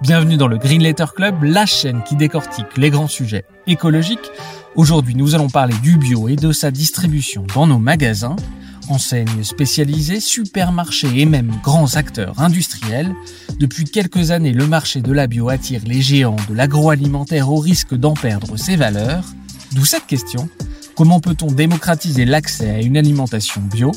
Bienvenue dans le Green Letter Club, la chaîne qui décortique les grands sujets écologiques. Aujourd'hui, nous allons parler du bio et de sa distribution dans nos magasins, enseignes spécialisées, supermarchés et même grands acteurs industriels. Depuis quelques années, le marché de la bio attire les géants de l'agroalimentaire au risque d'en perdre ses valeurs. D'où cette question, comment peut-on démocratiser l'accès à une alimentation bio?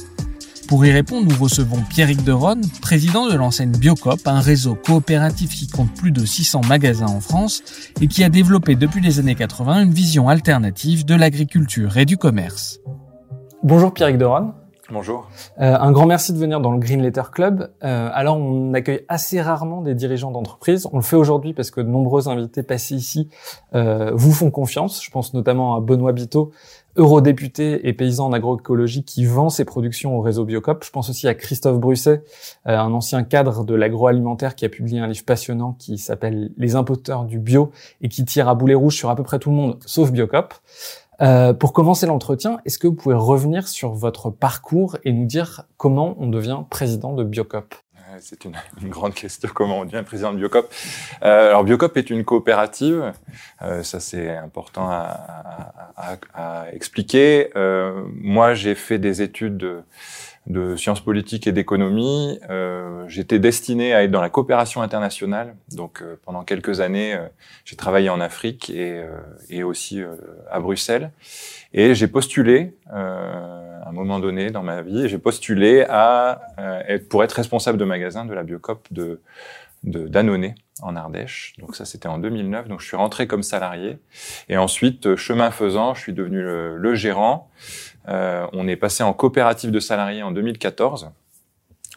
Pour y répondre, nous recevons Pierrick Deron, président de l'enseigne Biocop, un réseau coopératif qui compte plus de 600 magasins en France et qui a développé depuis les années 80 une vision alternative de l'agriculture et du commerce. Bonjour Pierrick Deron. Bonjour. Euh, un grand merci de venir dans le Green Letter Club. Euh, alors, on accueille assez rarement des dirigeants d'entreprise. On le fait aujourd'hui parce que de nombreux invités passés ici euh, vous font confiance. Je pense notamment à Benoît Biteau, eurodéputé et paysan en agroécologie qui vend ses productions au réseau Biocop. Je pense aussi à Christophe Brusset, euh, un ancien cadre de l'agroalimentaire qui a publié un livre passionnant qui s'appelle Les imposteurs du bio et qui tire à boulet rouge sur à peu près tout le monde sauf Biocop. Euh, pour commencer l'entretien, est-ce que vous pouvez revenir sur votre parcours et nous dire comment on devient président de Biocop? C'est une, grande question, comment on devient président de Biocop. Euh, alors Biocop est une coopérative, euh, ça c'est important à, à, à, expliquer. Euh, moi j'ai fait des études de, de sciences politiques et d'économie. Euh, J'étais destiné à être dans la coopération internationale. Donc euh, pendant quelques années, euh, j'ai travaillé en Afrique et, et aussi à Bruxelles. Et j'ai postulé, à un moment donné dans ma vie, j'ai postulé à être, pour être responsable de magasin de la Biocop de de Danone en Ardèche. Donc ça, c'était en 2009. Donc je suis rentré comme salarié. Et ensuite, chemin faisant, je suis devenu le, le gérant. Euh, on est passé en coopérative de salariés en 2014.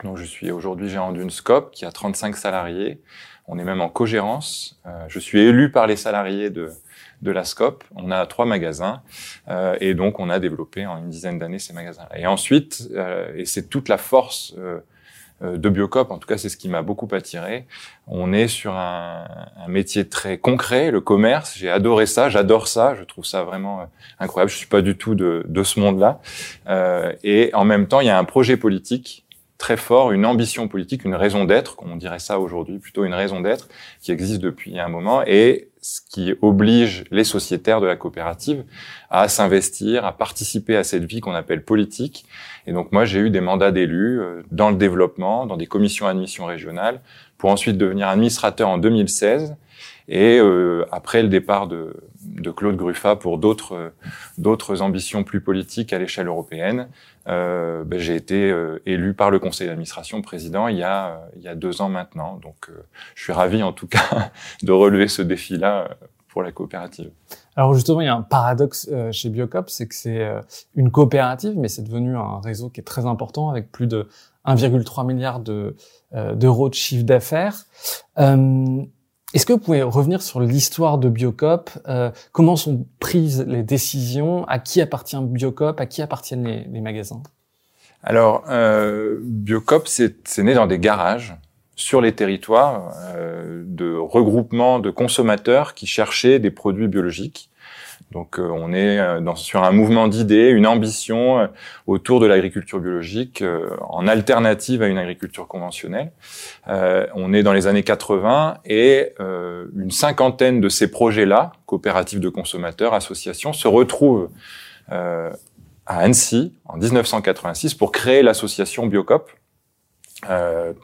Donc je suis aujourd'hui gérant d'une SCOP qui a 35 salariés. On est même en co-gérance. Euh, je suis élu par les salariés de, de la SCOP. On a trois magasins euh, et donc on a développé en une dizaine d'années ces magasins. Et ensuite, et c'est toute la force euh, de Biocop, en tout cas c'est ce qui m'a beaucoup attiré. On est sur un, un, métier très concret, le commerce. J'ai adoré ça, j'adore ça, je trouve ça vraiment euh, incroyable. Je suis pas du tout de, de ce monde-là. Euh, et en même temps, il y a un projet politique très fort, une ambition politique, une raison d'être, comme on dirait ça aujourd'hui, plutôt une raison d'être qui existe depuis un moment et ce qui oblige les sociétaires de la coopérative à s'investir, à participer à cette vie qu'on appelle politique. Et donc moi, j'ai eu des mandats d'élus euh, dans le développement, dans des commissions admission régionales, pour ensuite devenir administrateur en 2016 et euh, après le départ de, de Claude Gruffat pour d'autres d'autres ambitions plus politiques à l'échelle européenne, euh, ben, j'ai été euh, élu par le conseil d'administration président il y a il y a deux ans maintenant. Donc euh, je suis ravi en tout cas de relever ce défi-là pour la coopérative. Alors justement, il y a un paradoxe chez Biocop, c'est que c'est une coopérative, mais c'est devenu un réseau qui est très important avec plus de 1,3 milliard de d'euros de chiffre d'affaires. Est-ce que vous pouvez revenir sur l'histoire de Biocop euh, Comment sont prises les décisions À qui appartient Biocop À qui appartiennent les, magasins? Alors, euh, Biocop, c'est né dans des garages sur les territoires euh, de regroupement de consommateurs qui cherchaient des produits biologiques. Donc euh, on est euh, dans, sur un mouvement d'idées, une ambition euh, autour de l'agriculture biologique en alternative à une agriculture conventionnelle. on est dans les années 80 et une cinquantaine de ces projets-là, coopératives de consommateurs, associations, se retrouvent à Annecy en 1986 pour créer l'association Biocop,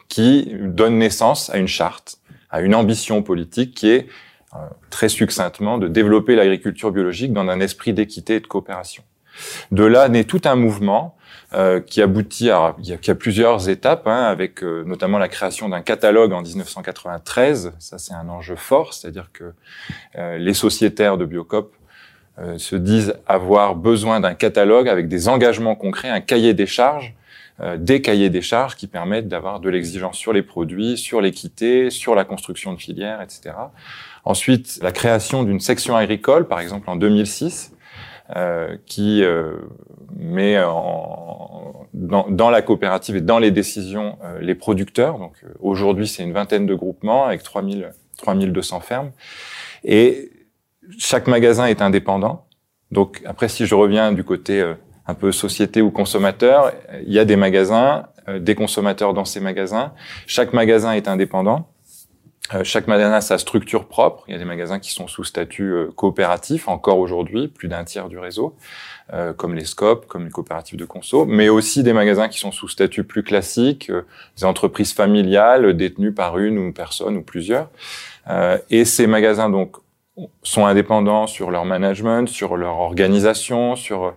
qui donne naissance à une charte, à une ambition politique qui est euh, très succinctement, de développer l'agriculture biologique dans un esprit d'équité et de coopération. De là naît tout un mouvement euh, qui aboutit à, il y a, plusieurs étapes, hein, avec euh, notamment la création d'un catalogue en 1993. Ça, c'est un enjeu fort, c'est-à-dire que euh, les sociétaires de Biocop se disent avoir besoin d'un catalogue avec des engagements concrets, un cahier des charges des cahiers des charges qui permettent d'avoir de l'exigence sur les produits, sur l'équité, sur la construction de filières, etc. Ensuite, la création d'une section agricole, par exemple en 2006, euh, qui euh, met en, dans, dans, la coopérative et dans les décisions euh, les producteurs. Donc euh, aujourd'hui, c'est une vingtaine de groupements avec 3000, 3200 fermes. Et chaque magasin est indépendant. Donc après, si je reviens du côté un peu société ou consommateur, il y a des magasins, des consommateurs dans ces magasins. Chaque magasin est indépendant. Euh, chaque magasin a sa structure propre. Il y a des magasins qui sont sous statut euh, coopératif encore aujourd'hui, plus d'un tiers du réseau, euh, comme les Scopes, comme les coopératives de conso, mais aussi des magasins qui sont sous statut plus classique, des entreprises familiales détenues par une ou personne ou plusieurs. et ces magasins donc sont indépendants sur leur management, sur leur organisation, sur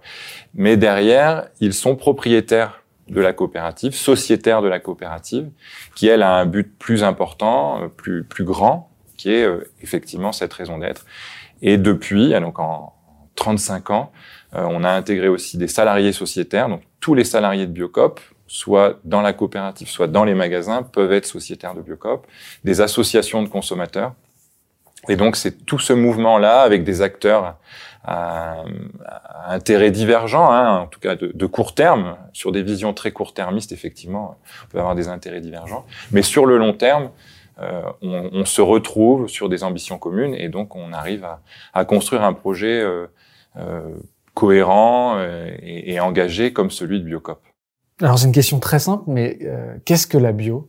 mais derrière ils sont propriétaires de la coopérative, sociétaire de la coopérative, qui elle a un but plus important, euh, plus plus grand, qui est euh, effectivement cette raison d'être. Et depuis, donc en 35 ans, euh, on a intégré aussi des salariés sociétaires, donc tous les salariés de Biocop, soit dans la coopérative, soit dans les magasins, peuvent être sociétaires de Biocop, des associations de consommateurs. Et donc c'est tout ce mouvement-là avec des acteurs à, intérêts divergents, hein, en tout cas de, de, court terme, sur des visions très court-termistes, effectivement, on peut avoir des intérêts divergents, mais sur le long terme, euh, on, on, se retrouve sur des ambitions communes et donc on arrive à, à construire un projet euh, euh, cohérent euh, et, et, engagé comme celui de Biocop. Alors c'est une question très simple, mais euh, qu'est-ce que la bio?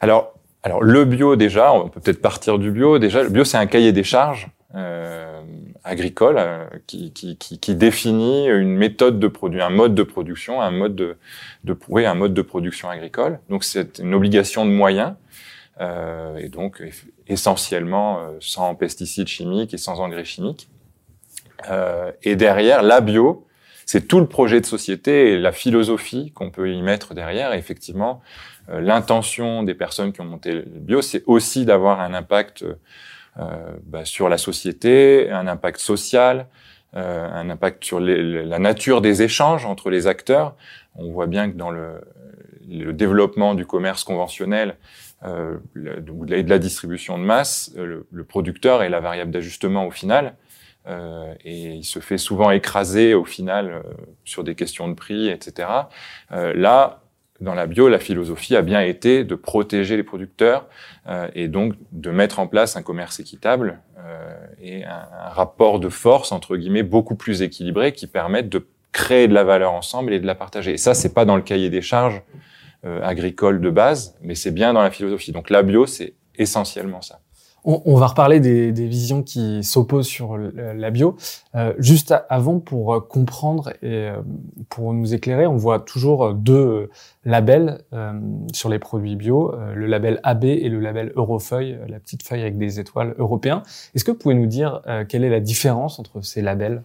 Alors, alors le bio déjà, on peut peut-être partir du bio. Déjà, le bio c'est un cahier des charges euh, agricole euh, qui, qui, qui, qui, définit une méthode de produit, un mode de production, un mode de, de oui, un mode de production agricole. Donc c'est une obligation de moyens euh, et donc essentiellement euh, sans pesticides chimiques et sans engrais chimiques. Euh, et derrière, la bio, c'est tout le projet de société et la philosophie qu'on peut y mettre derrière. Effectivement, euh, l'intention des personnes qui ont monté le bio, c'est aussi d'avoir un impact bah, sur la société, un impact social, euh, un impact sur la nature des échanges entre les acteurs. On voit bien que dans le, le développement du commerce conventionnel euh, et de la distribution de masse, le, le producteur est la variable d'ajustement au final. Euh, et il se fait souvent écraser au final euh, sur des questions de prix, etc. Euh, là, dans la bio, la philosophie a bien été de protéger les producteurs euh, et donc de mettre en place un commerce équitable euh, et un, rapport de force entre guillemets beaucoup plus équilibré qui permettent de créer de la valeur ensemble et de la partager. Et ça, c'est pas dans le cahier des charges euh, agricole de base, mais c'est bien dans la philosophie. Donc la bio, c'est essentiellement ça. On, va reparler des, des visions qui s'opposent sur la bio. Euh, juste avant, pour euh, comprendre et euh, pour nous éclairer, on voit toujours deux labels euh, sur les produits bio, le label AB et le label Eurofeuille, la petite feuille avec des étoiles européens. Est-ce que vous pouvez nous dire quelle est la différence entre ces labels?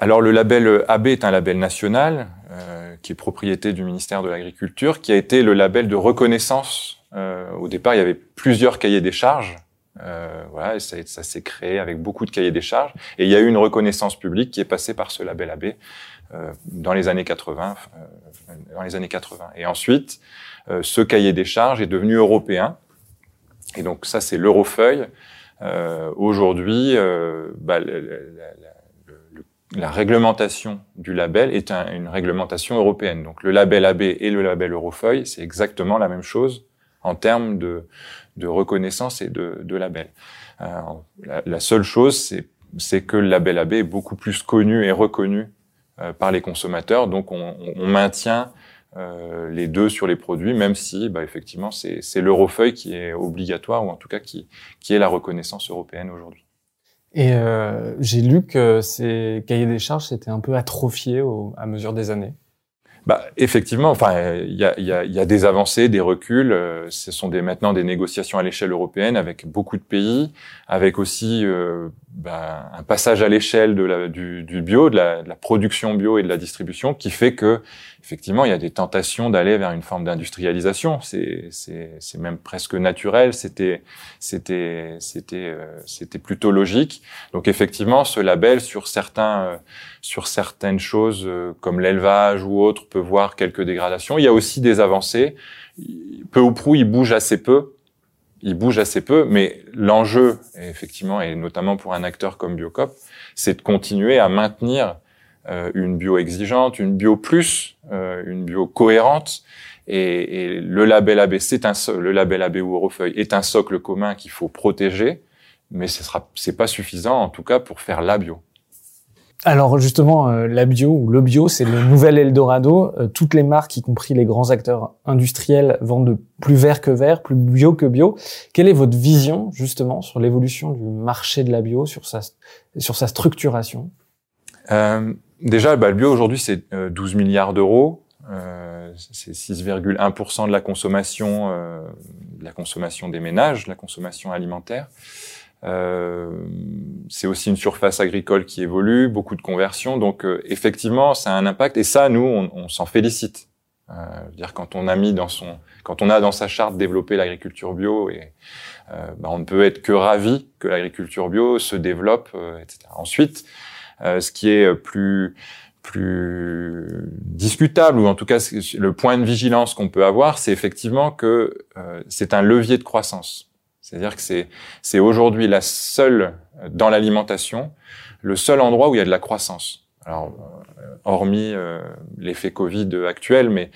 Alors le label AB est un label national euh, qui est propriété du ministère de l'Agriculture, qui a été le label de reconnaissance. Euh, au départ, il y avait plusieurs cahiers des charges euh, voilà, ça, s'est créé avec beaucoup de cahiers des charges. Et il y a eu une reconnaissance publique qui est passée par ce label AB euh, dans les années 80. Euh, dans les années 80. Et ensuite, euh, ce cahier des charges est devenu européen. Et donc ça, c'est l'Eurofeuille. Euh, aujourd'hui, bah, la, la, la, la, réglementation du label est un, une réglementation européenne. Donc le label AB et le label Eurofeuille, c'est exactement la même chose en termes de, de reconnaissance et de, de label. Euh, la, la, seule chose, c'est que le label AB est beaucoup plus connu et reconnu euh, par les consommateurs, donc on, on maintient euh, les deux sur les produits, même si bah, effectivement c'est l'eurofeuille qui est obligatoire, ou en tout cas qui, qui est la reconnaissance européenne aujourd'hui. Et euh, j'ai lu que ces cahiers des charges s'étaient un peu atrophiés au, à mesure des années. Bah, effectivement, enfin, il y a, y, a, y a, des avancées, des reculs. Euh, ce sont des, maintenant des négociations à l'échelle européenne avec beaucoup de pays, avec aussi euh, bah, un passage à l'échelle de la, du, du, bio, de la, de la, production bio et de la distribution, qui fait que effectivement, il y a des tentations d'aller vers une forme d'industrialisation. C'est, c'est, c'est même presque naturel. C'était, c'était, c'était, euh, c'était plutôt logique. Donc effectivement, ce label sur certains, euh, sur certaines choses euh, comme l'élevage ou autres peut voir quelques dégradations. Il y a aussi des avancées. Peu ou prou, il bouge assez peu. Il bouge assez peu, mais l'enjeu, effectivement, et notamment pour un acteur comme Biocop, c'est de continuer à maintenir euh, une bio exigeante, une bio plus, euh, une bio cohérente. Et, et le label AB, c'est un le label AB ou Eurofeuille est un socle commun qu'il faut protéger, mais ce sera c'est pas suffisant en tout cas pour faire la bio. Alors justement, euh, la bio ou le bio, c'est le nouvel Eldorado. Euh, toutes les marques, y compris les grands acteurs industriels, vendent plus vert que vert, plus bio que bio. Quelle est votre vision justement sur l'évolution du marché de la bio, sur sa, sur sa structuration? Euh, Déjà, bah, le bio aujourd'hui, c'est 12 euh, milliards d'euros. c'est 6,1% de la consommation, de la consommation des ménages, de la consommation alimentaire. Euh, c'est aussi une surface agricole qui évolue, beaucoup de conversions. Donc euh, effectivement, ça a un impact. Et ça, nous, on, on s'en félicite. Euh, dire quand on a mis dans son, quand on a dans sa charte développé l'agriculture bio, et euh, bah, on ne peut être que ravi que l'agriculture bio se développe, etc. Ensuite, ce qui est plus plus discutable ou en tout cas le point de vigilance qu'on peut avoir, c'est effectivement que c'est un levier de croissance. C'est-à-dire que c'est, aujourd'hui la seule, dans l'alimentation, le seul endroit où il y a de la croissance. Alors, euh, hormis euh, l'effet Covid actuel, mais,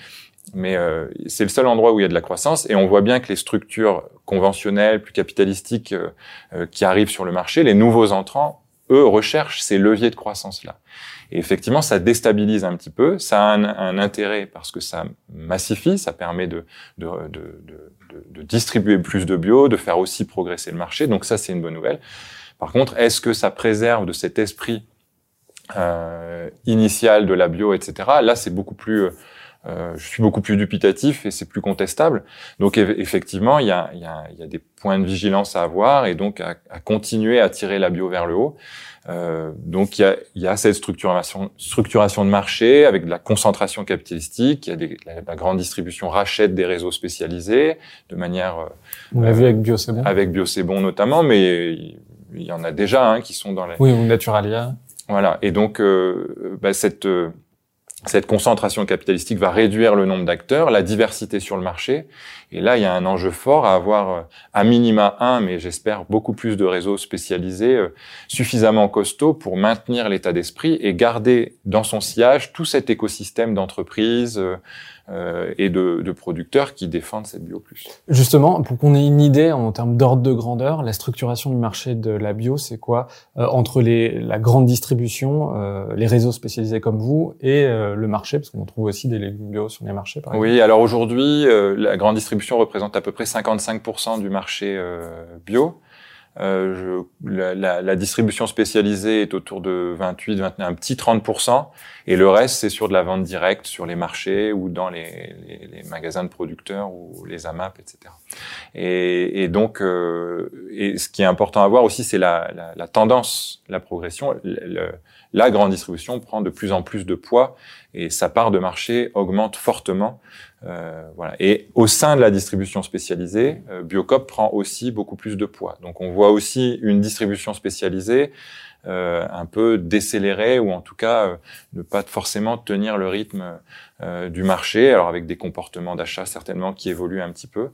mais euh, c'est le seul endroit où il y a de la croissance. Et on voit bien que les structures conventionnelles, plus capitalistiques qui arrivent sur le marché, les nouveaux entrants, eux, recherchent ces leviers de croissance-là. Et effectivement, ça déstabilise un petit peu. Ça a un, intérêt parce que ça massifie, ça permet de, de, de, de, distribuer plus de bio, de faire aussi progresser le marché. Donc ça, c'est une bonne nouvelle. Par contre, est-ce que ça préserve de cet esprit euh, initial de la bio, etc. Là, c'est beaucoup plus euh, je suis beaucoup plus dubitatif et c'est plus contestable. Donc effectivement, il y a, y, a, y a, des points de vigilance à avoir et donc à, à continuer à tirer la bio vers le haut. Euh, donc il y a, y a, cette structuration, structuration de marché avec de la concentration capitalistique. Il y a des, la, grande distribution rachète des réseaux spécialisés de manière. Euh, On l'a vu avec Bio bon. Avec Bio bon notamment, mais il y en a déjà hein, qui sont dans les. Oui, ou Naturalia. Voilà. Et donc euh, bah, cette euh, cette concentration capitalistique va réduire le nombre d'acteurs, la diversité sur le marché. Et là, il y a un enjeu fort à avoir euh, à minima un, mais j'espère beaucoup plus de réseaux spécialisés euh, suffisamment costauds pour maintenir l'état d'esprit et garder dans son sillage tout cet écosystème d'entreprises, euh, euh, et de, de, producteurs qui défendent cette bio plus. Justement, pour qu'on ait une idée en termes d'ordre de grandeur, la structuration du marché de la bio, c'est quoi euh, entre les, la grande distribution, euh, les réseaux spécialisés comme vous et euh, le marché, parce qu'on trouve aussi des légumes bio sur les marchés. Par exemple. Oui, alors aujourd'hui, euh, la grande distribution représente à peu près 55% du marché bio. Euh, je, la, la, la, distribution spécialisée est autour de 28, 21, un petit 30%, et le reste c'est sur de la vente directe sur les marchés ou dans les, les, les magasins de producteurs ou les AMAP, etc. Et, et donc, euh, et ce qui est important à voir aussi, c'est la, la, tendance, la progression. Le, la grande distribution prend de plus en plus de poids et sa part de marché augmente fortement. Euh, voilà. Et au sein de la distribution spécialisée, euh, Biocop prend aussi beaucoup plus de poids. Donc on voit aussi une distribution spécialisée euh, un peu décélérée ou en tout cas euh, ne pas forcément tenir le rythme euh, du marché, alors avec des comportements d'achat certainement qui évoluent un petit peu.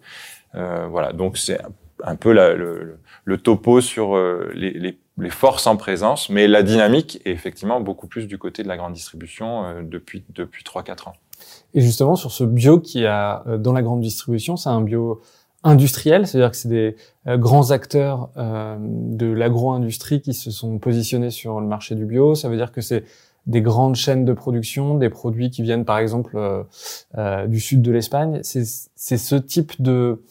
voilà. Donc c'est un peu la, le, le, topo sur les, les les forces en présence, mais la dynamique est effectivement beaucoup plus du côté de la grande distribution euh, depuis depuis trois quatre ans. Et justement sur ce bio qui a euh, dans la grande distribution, c'est un bio industriel, c'est-à-dire que c'est des euh, grands acteurs de l'agro-industrie qui se sont positionnés sur le marché du bio. Ça veut dire que c'est des grandes chaînes de production, des produits qui viennent par exemple du sud de l'Espagne. C'est ce type de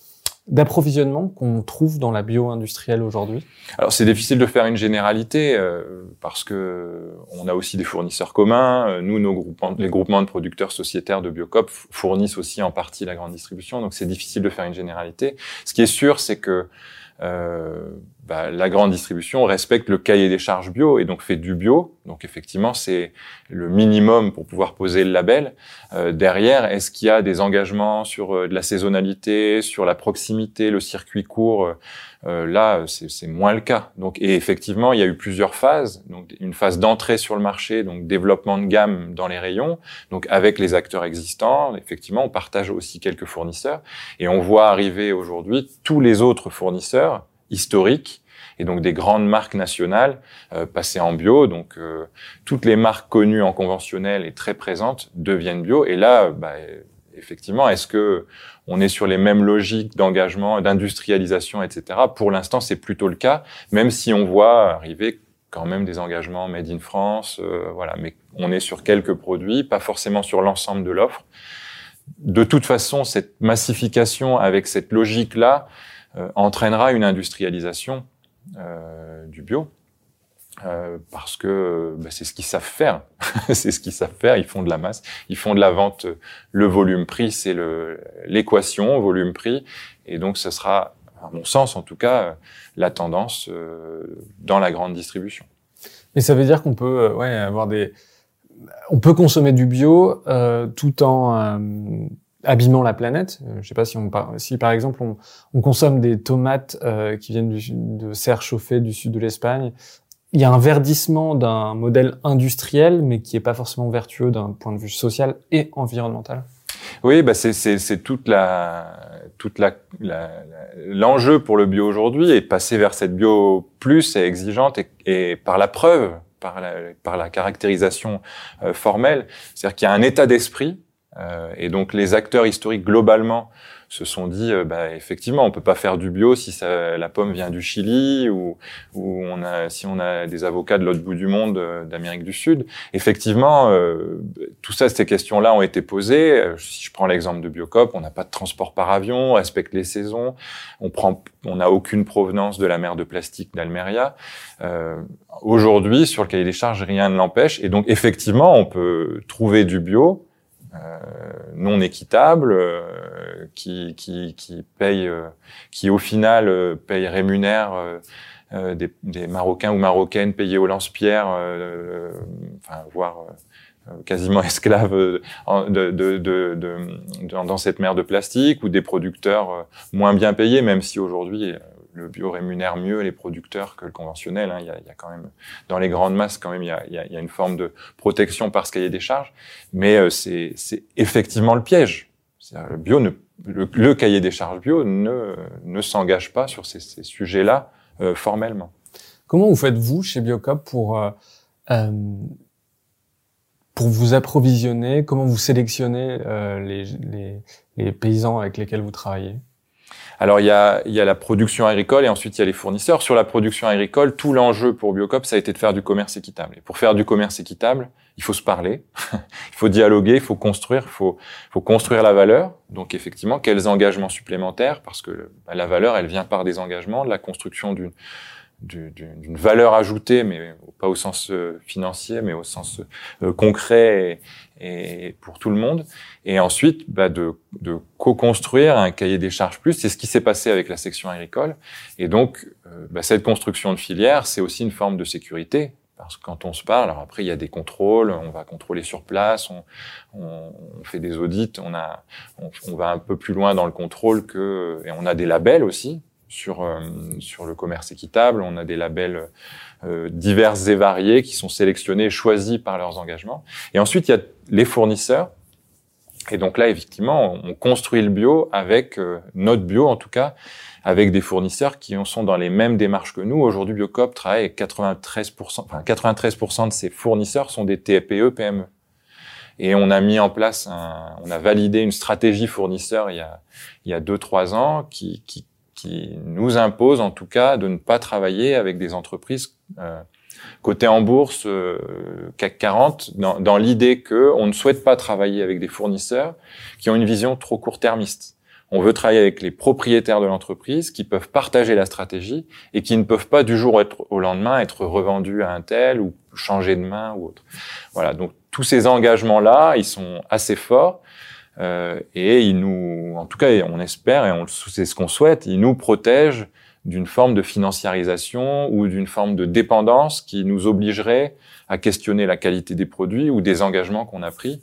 d'approvisionnement qu'on trouve dans la bio-industrielle aujourd'hui Alors c'est difficile de faire une généralité euh, parce que on a aussi des fournisseurs communs. Euh, nous, nos groupements, les groupements de producteurs sociétaires de Biocop fournissent aussi en partie la grande distribution, donc c'est difficile de faire une généralité. Ce qui est sûr, c'est que euh, bah, la grande distribution respecte le cahier des charges bio et donc fait du bio. Donc effectivement, c'est le minimum pour pouvoir poser le label. Euh, derrière, est-ce qu'il y a des engagements sur euh, de la saisonnalité, sur la proximité, le circuit court euh, Là, c'est moins le cas. Donc et effectivement, il y a eu plusieurs phases. Donc une phase d'entrée sur le marché, donc développement de gamme dans les rayons, donc avec les acteurs existants. Effectivement, on partage aussi quelques fournisseurs et on voit arriver aujourd'hui tous les autres fournisseurs historiques et donc des grandes marques nationales euh, passées en bio. Donc euh, toutes les marques connues en conventionnel et très présentes deviennent bio. Et là, bah, effectivement, est-ce que on est sur les mêmes logiques d'engagement, d'industrialisation, etc. Pour l'instant, c'est plutôt le cas, même si on voit arriver quand même des engagements made in France, euh, voilà. Mais on est sur quelques produits, pas forcément sur l'ensemble de l'offre. De toute façon, cette massification avec cette logique-là, entraînera une industrialisation euh, du bio. Euh, parce que bah, c'est ce qu'ils savent faire. c'est ce qu'ils savent faire. Ils font de la masse, ils font de la vente. Le volume-prix, c'est l'équation volume-prix, et donc ce sera, à mon sens en tout cas, la tendance dans la grande distribution. Mais ça veut dire qu'on peut, ouais, avoir des, on peut consommer du bio tout en abîmant la planète. Euh, je sais pas si on si par exemple on, on consomme des tomates euh, qui viennent du, de serres chauffées du sud de l'Espagne, il y a un verdissement d'un modèle industriel, mais qui est pas forcément vertueux d'un point de vue social et environnemental. Oui, bah c'est toute la toute la l'enjeu pour le bio aujourd'hui est de passer vers cette bio plus et exigeante et, et par la preuve, par la, par la caractérisation euh, formelle, c'est-à-dire qu'il y a un état d'esprit et donc les acteurs historiques globalement se sont dit, euh, bah, effectivement, on peut pas faire du bio si ça, la pomme vient du Chili ou, ou on a, si on a des avocats de l'autre bout du monde, euh, d'Amérique du Sud. Effectivement, tout ça, ces questions-là ont été posées. Si je prends l'exemple de Biocop, on n'a pas de transport par avion, on respecte les saisons, on prend, on n'a aucune provenance de la mer de plastique d'Almeria. Aujourd'hui, sur le cahier des charges, rien ne l'empêche. Et donc, effectivement, on peut trouver du bio euh, non équitable, euh, qui, qui, qui paye, euh, qui au final paye rémunère des, des, Marocains ou Marocaines payés au lance-pierre, enfin, voire quasiment esclaves de, de, de, dans cette mer de plastique, ou des producteurs moins bien payés, même si aujourd'hui le bio rémunère mieux les producteurs que le conventionnel. Hein. Il, y a, y a, quand même, dans les grandes masses, quand même, il y a, y a une forme de protection par ce cahier des charges. Mais euh, c'est effectivement le piège. Le bio ne, le, cahier des charges bio ne, ne s'engage pas sur ces, ces sujets-là euh, formellement. Comment vous faites vous chez Biocop pour euh, euh pour vous approvisionner? Comment vous sélectionnez les, les, les paysans avec lesquels vous travaillez? Alors il y a, y a la production agricole et ensuite il y a les fournisseurs. Sur la production agricole, tout l'enjeu pour Biocop, ça a été de faire du commerce équitable. Et pour faire du commerce équitable, il faut se parler, il faut dialoguer, il faut construire, il faut, faut construire la valeur. Donc effectivement, quels engagements supplémentaires? Parce que la valeur, elle vient par des engagements, de la construction d'une d'une valeur ajoutée, mais pas au sens euh, financier, mais au sens euh, concret et, pour tout le monde. Et ensuite, bah, de, de co-construire un cahier des charges plus. C'est ce qui s'est passé avec la section agricole. Et donc, euh, bah, cette construction de filière, c'est aussi une forme de sécurité. Parce que quand on se parle, alors après il y a des contrôles, on va contrôler sur place, on, on, on fait des audits, on a, on, va un peu plus loin dans le contrôle que, et on a des labels aussi sur, euh, sur le commerce équitable. On a des labels euh, divers et variés qui sont sélectionnés, choisis par leurs engagements. Et ensuite, il y a les fournisseurs. Et donc là, effectivement, on construit le bio avec euh, notre bio, en tout cas, avec des fournisseurs qui sont dans les mêmes démarches que nous. Aujourd'hui, Biocop travaille avec 93%, enfin 93% de ses fournisseurs sont des TPE, PME. Et on a mis en place, un, on a validé une stratégie fournisseur il y a, il y a deux, trois ans qui, qui qui nous impose en tout cas de ne pas travailler avec des entreprises euh, cotées en bourse euh, CAC 40 dans, dans l'idée que on ne souhaite pas travailler avec des fournisseurs qui ont une vision trop court-termiste. On veut travailler avec les propriétaires de l'entreprise qui peuvent partager la stratégie et qui ne peuvent pas du jour au lendemain être revendus à un tel ou changer de main ou autre. Voilà. Donc tous ces engagements là, ils sont assez forts euh, et il nous, en tout cas, on espère et c'est ce qu'on souhaite, il nous protège d'une forme de financiarisation ou d'une forme de dépendance qui nous obligerait à questionner la qualité des produits ou des engagements qu'on a pris.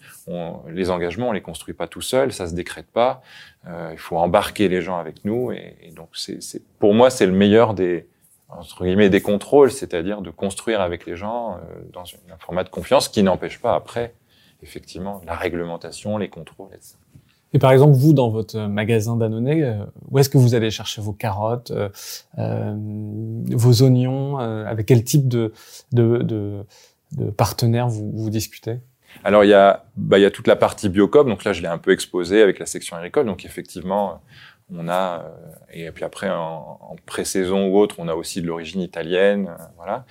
les engagements, on les construit pas tout seul, ça se décrète pas. Euh, il faut embarquer les gens avec nous et, et donc c'est, pour moi c'est le meilleur des entre guillemets des contrôles, c'est-à-dire de construire avec les gens euh, dans un format de confiance qui n'empêche pas après effectivement la réglementation, les contrôles, etc. Et par exemple, vous, dans votre magasin d'Annonay, euh, où est-ce que vous allez chercher vos carottes, euh, euh vos oignons Avec quel type de, de, de, de partenaires vous, vous discutez? Alors il y a bah, il y a toute la partie biocop donc là je l'ai un peu exposé avec la section agricole. Donc effectivement on a et puis après en, en pré-saison ou autre on a aussi de l'origine italienne voilà.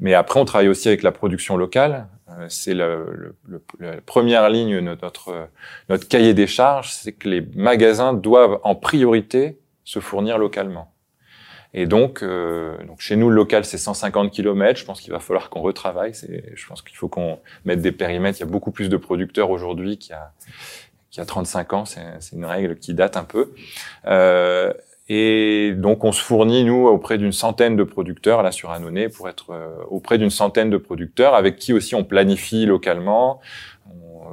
Mais après on travaille aussi avec la production locale c'est le, le, la première ligne de notre, notre cahier des charges, c'est que les magasins doivent en priorité se fournir localement. Et donc, euh, donc chez nous, le local, c'est 150 km. Je pense qu'il va falloir qu'on retravaille. Je pense qu'il faut qu'on mette des périmètres. Il y a beaucoup plus de producteurs aujourd'hui qu'il y y a 35 ans. C'est une règle qui date un peu. Euh, et donc, on se fournit, nous, auprès d'une centaine de producteurs, là, sur Annonay, pour être euh, auprès d'une centaine de producteurs, avec qui aussi on planifie localement.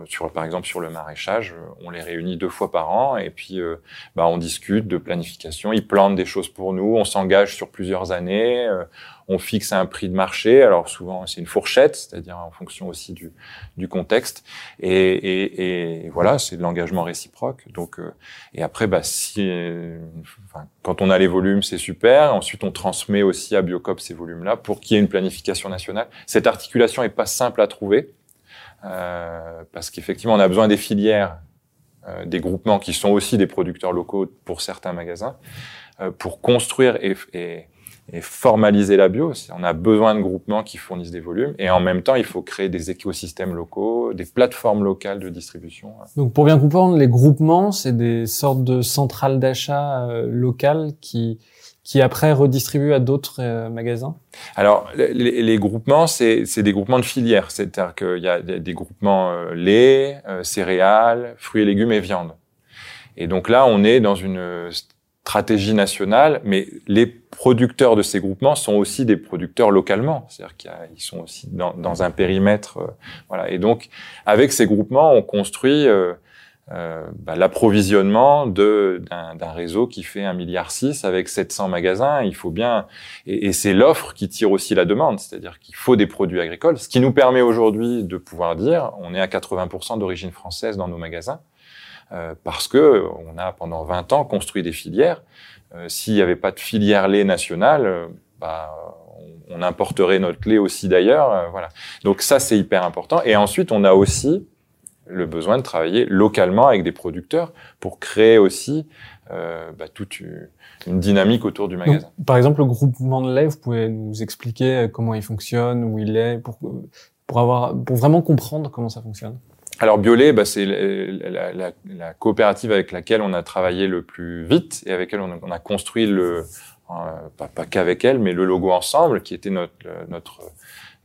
sur, par exemple, sur le maraîchage, on les réunit deux fois par an, et puis euh, bah, on discute de planification. Ils plantent des choses pour nous, on s'engage sur plusieurs années. Euh, on fixe un prix de marché. Alors souvent, c'est une fourchette, c'est-à-dire en fonction aussi du, du contexte. Et, et, et voilà, c'est de l'engagement réciproque. Donc, euh, et après, bah, si, enfin, quand on a les volumes, c'est super. Ensuite, on transmet aussi à Biocop ces volumes-là pour qu'il y ait une planification nationale. Cette articulation est pas simple à trouver euh, parce qu'effectivement, on a besoin des filières, euh, des groupements qui sont aussi des producteurs locaux pour certains magasins, euh, pour construire et, et et formaliser la bio. On a besoin de groupements qui fournissent des volumes et en même temps, il faut créer des écosystèmes locaux, des plateformes locales de distribution. Donc, pour bien comprendre, les groupements, c'est des sortes de centrales d'achat euh, locales qui qui après redistribuent à d'autres euh, magasins? Alors, les, les groupements, c'est des groupements de filières. C'est-à-dire qu'il y a des, groupements euh, lait, céréales, fruits et légumes et viande. Et donc là, on est dans une stratégie nationale, mais les producteurs de ces groupements sont aussi des producteurs localement, c'est-à-dire qu'ils sont aussi dans, un périmètre, euh, voilà. Et donc, avec ces groupements, on construit euh, euh, bah, l'approvisionnement d'un réseau qui fait un milliard six avec 700 magasins. Il faut bien, et, et c'est l'offre qui tire aussi la demande, c'est-à-dire qu'il faut des produits agricoles, ce qui nous permet aujourd'hui de pouvoir dire, on est à 80% d'origine française dans nos magasins. Euh, parce que on a pendant 20 ans construit des filières. Euh, s'il n'y avait pas de filière lait nationale, euh, bah, on, importerait notre lait aussi d'ailleurs. voilà. Donc ça, c'est hyper important. Et ensuite, on a aussi le besoin de travailler localement avec des producteurs pour créer aussi euh, bah, toute une dynamique autour du magasin. par exemple, le groupement de lait, vous pouvez nous expliquer comment il fonctionne, où il est, pour, pour avoir, pour vraiment comprendre comment ça fonctionne? Alors Biolay, bah, c'est la, la, la, coopérative avec laquelle on a travaillé le plus vite et avec laquelle on a, construit le, euh, pas, pas qu'avec elle, mais le logo ensemble, qui était notre notre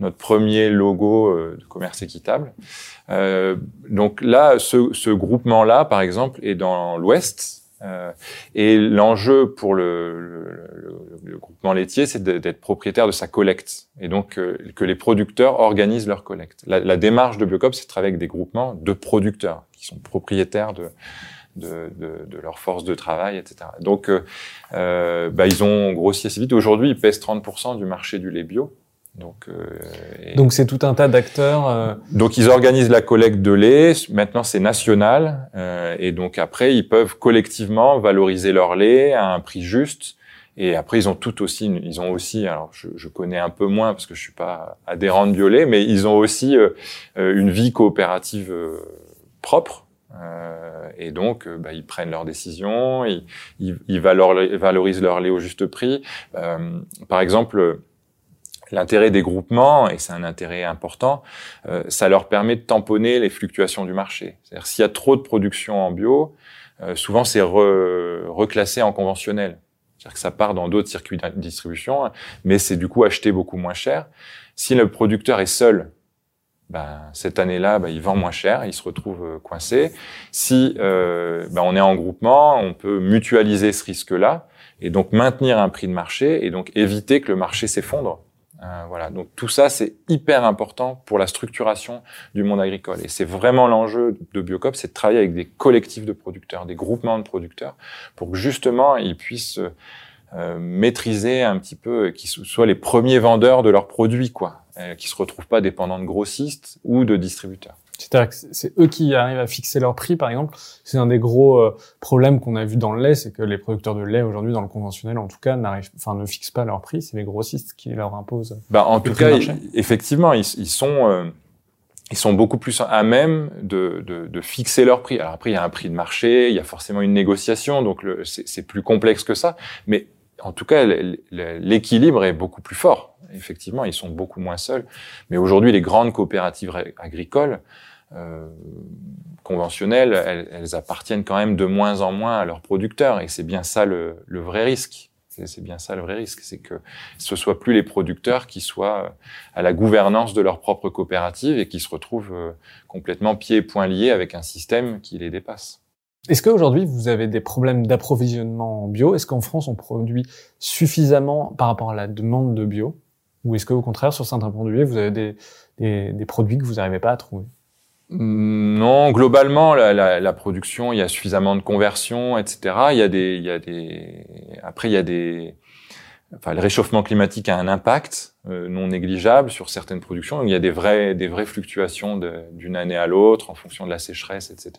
notre premier logo euh, de commerce équitable. Euh, donc là, ce, ce groupement-là, par exemple, est dans l'Ouest, euh, et l'enjeu pour le, le, le, groupement laitier, c'est d'être propriétaire de sa collecte, et donc euh, que les producteurs organisent leur collecte. La, la démarche de Biocop, c'est de travailler avec des groupements de producteurs qui sont propriétaires de, de, de, de leur force de travail, etc. Donc, euh, euh, bah, ils ont grossi assez vite. Aujourd'hui, ils pèsent 30% du marché du lait bio. Donc, euh, donc c'est tout un tas d'acteurs. Euh... Donc ils organisent la collecte de lait. Maintenant c'est national euh, et donc après ils peuvent collectivement valoriser leur lait à un prix juste. Et après ils ont tout aussi, ils ont aussi, alors je, je connais un peu moins parce que je suis pas adhérent de Biolay, mais ils ont aussi euh, euh, une vie coopérative euh, propre. et donc, bah, ils prennent leurs décisions, ils, ils, ils valorisent leur lait au juste prix. par exemple, L'intérêt des groupements, et c'est un intérêt important, euh, ça leur permet de tamponner les fluctuations du marché. C'est-à-dire s'il y a trop de production en bio, euh, souvent c'est reclassé en conventionnel. C'est-à-dire que ça part dans d'autres circuits de distribution, mais c'est du coup acheté beaucoup moins cher. Si le producteur est seul, ben, cette année-là, ben, il vend moins cher, il se retrouve euh, coincé. Si ben, on est en groupement, on peut mutualiser ce risque-là et donc maintenir un prix de marché et donc éviter que le marché s'effondre. Euh, voilà, donc tout ça c'est hyper important pour la structuration du monde agricole. Et c'est vraiment l'enjeu de Biocop, c'est de travailler avec des collectifs de producteurs, des groupements de producteurs, pour que justement ils puissent euh, maîtriser un petit peu, qu'ils soient les premiers vendeurs de leurs produits, quoi, euh, qui se retrouvent pas dépendants de grossistes ou de distributeurs. C'est-à-dire que c'est eux qui arrivent à fixer leur prix, par exemple. C'est un des gros euh, problèmes qu'on a vu dans le lait, c'est que les producteurs de lait aujourd'hui, dans le conventionnel, en tout cas, n'arrivent, enfin, ne fixent pas leur prix. C'est les grossistes qui leur imposent. Bah, en tout cas, effectivement, ils, ils sont, euh, ils sont beaucoup plus à même de, de, de, fixer leur prix. Alors après, il y a un prix de marché, il y a forcément une négociation, donc c'est plus complexe que ça. Mais en tout cas, l'équilibre est beaucoup plus fort. Effectivement, ils sont beaucoup moins seuls. Mais aujourd'hui, les grandes coopératives agricoles euh, conventionnelles, elles, appartiennent quand même de moins en moins à leurs producteurs. Et c'est bien ça le, le vrai risque. C'est bien ça le vrai risque, c'est que ce soit plus les producteurs qui soient à la gouvernance de leur propre coopérative et qui se retrouvent euh, complètement pieds et poings liés avec un système qui les dépasse. Est-ce qu'aujourd'hui, vous avez des problèmes d'approvisionnement en bio? Est-ce qu'en France, on produit suffisamment par rapport à la demande de bio? Ou est-ce qu'au contraire, sur certains produits, vous avez des, des, produits que vous n'arrivez pas à trouver? Non, globalement, la, production, il y a suffisamment de conversion, etc. Il y a des, il y a des, après, il y a des, enfin, le réchauffement climatique a un impact euh, non négligeable sur certaines productions. Il y a des vraies, des vraies fluctuations d'une année à l'autre en fonction de la sécheresse, etc.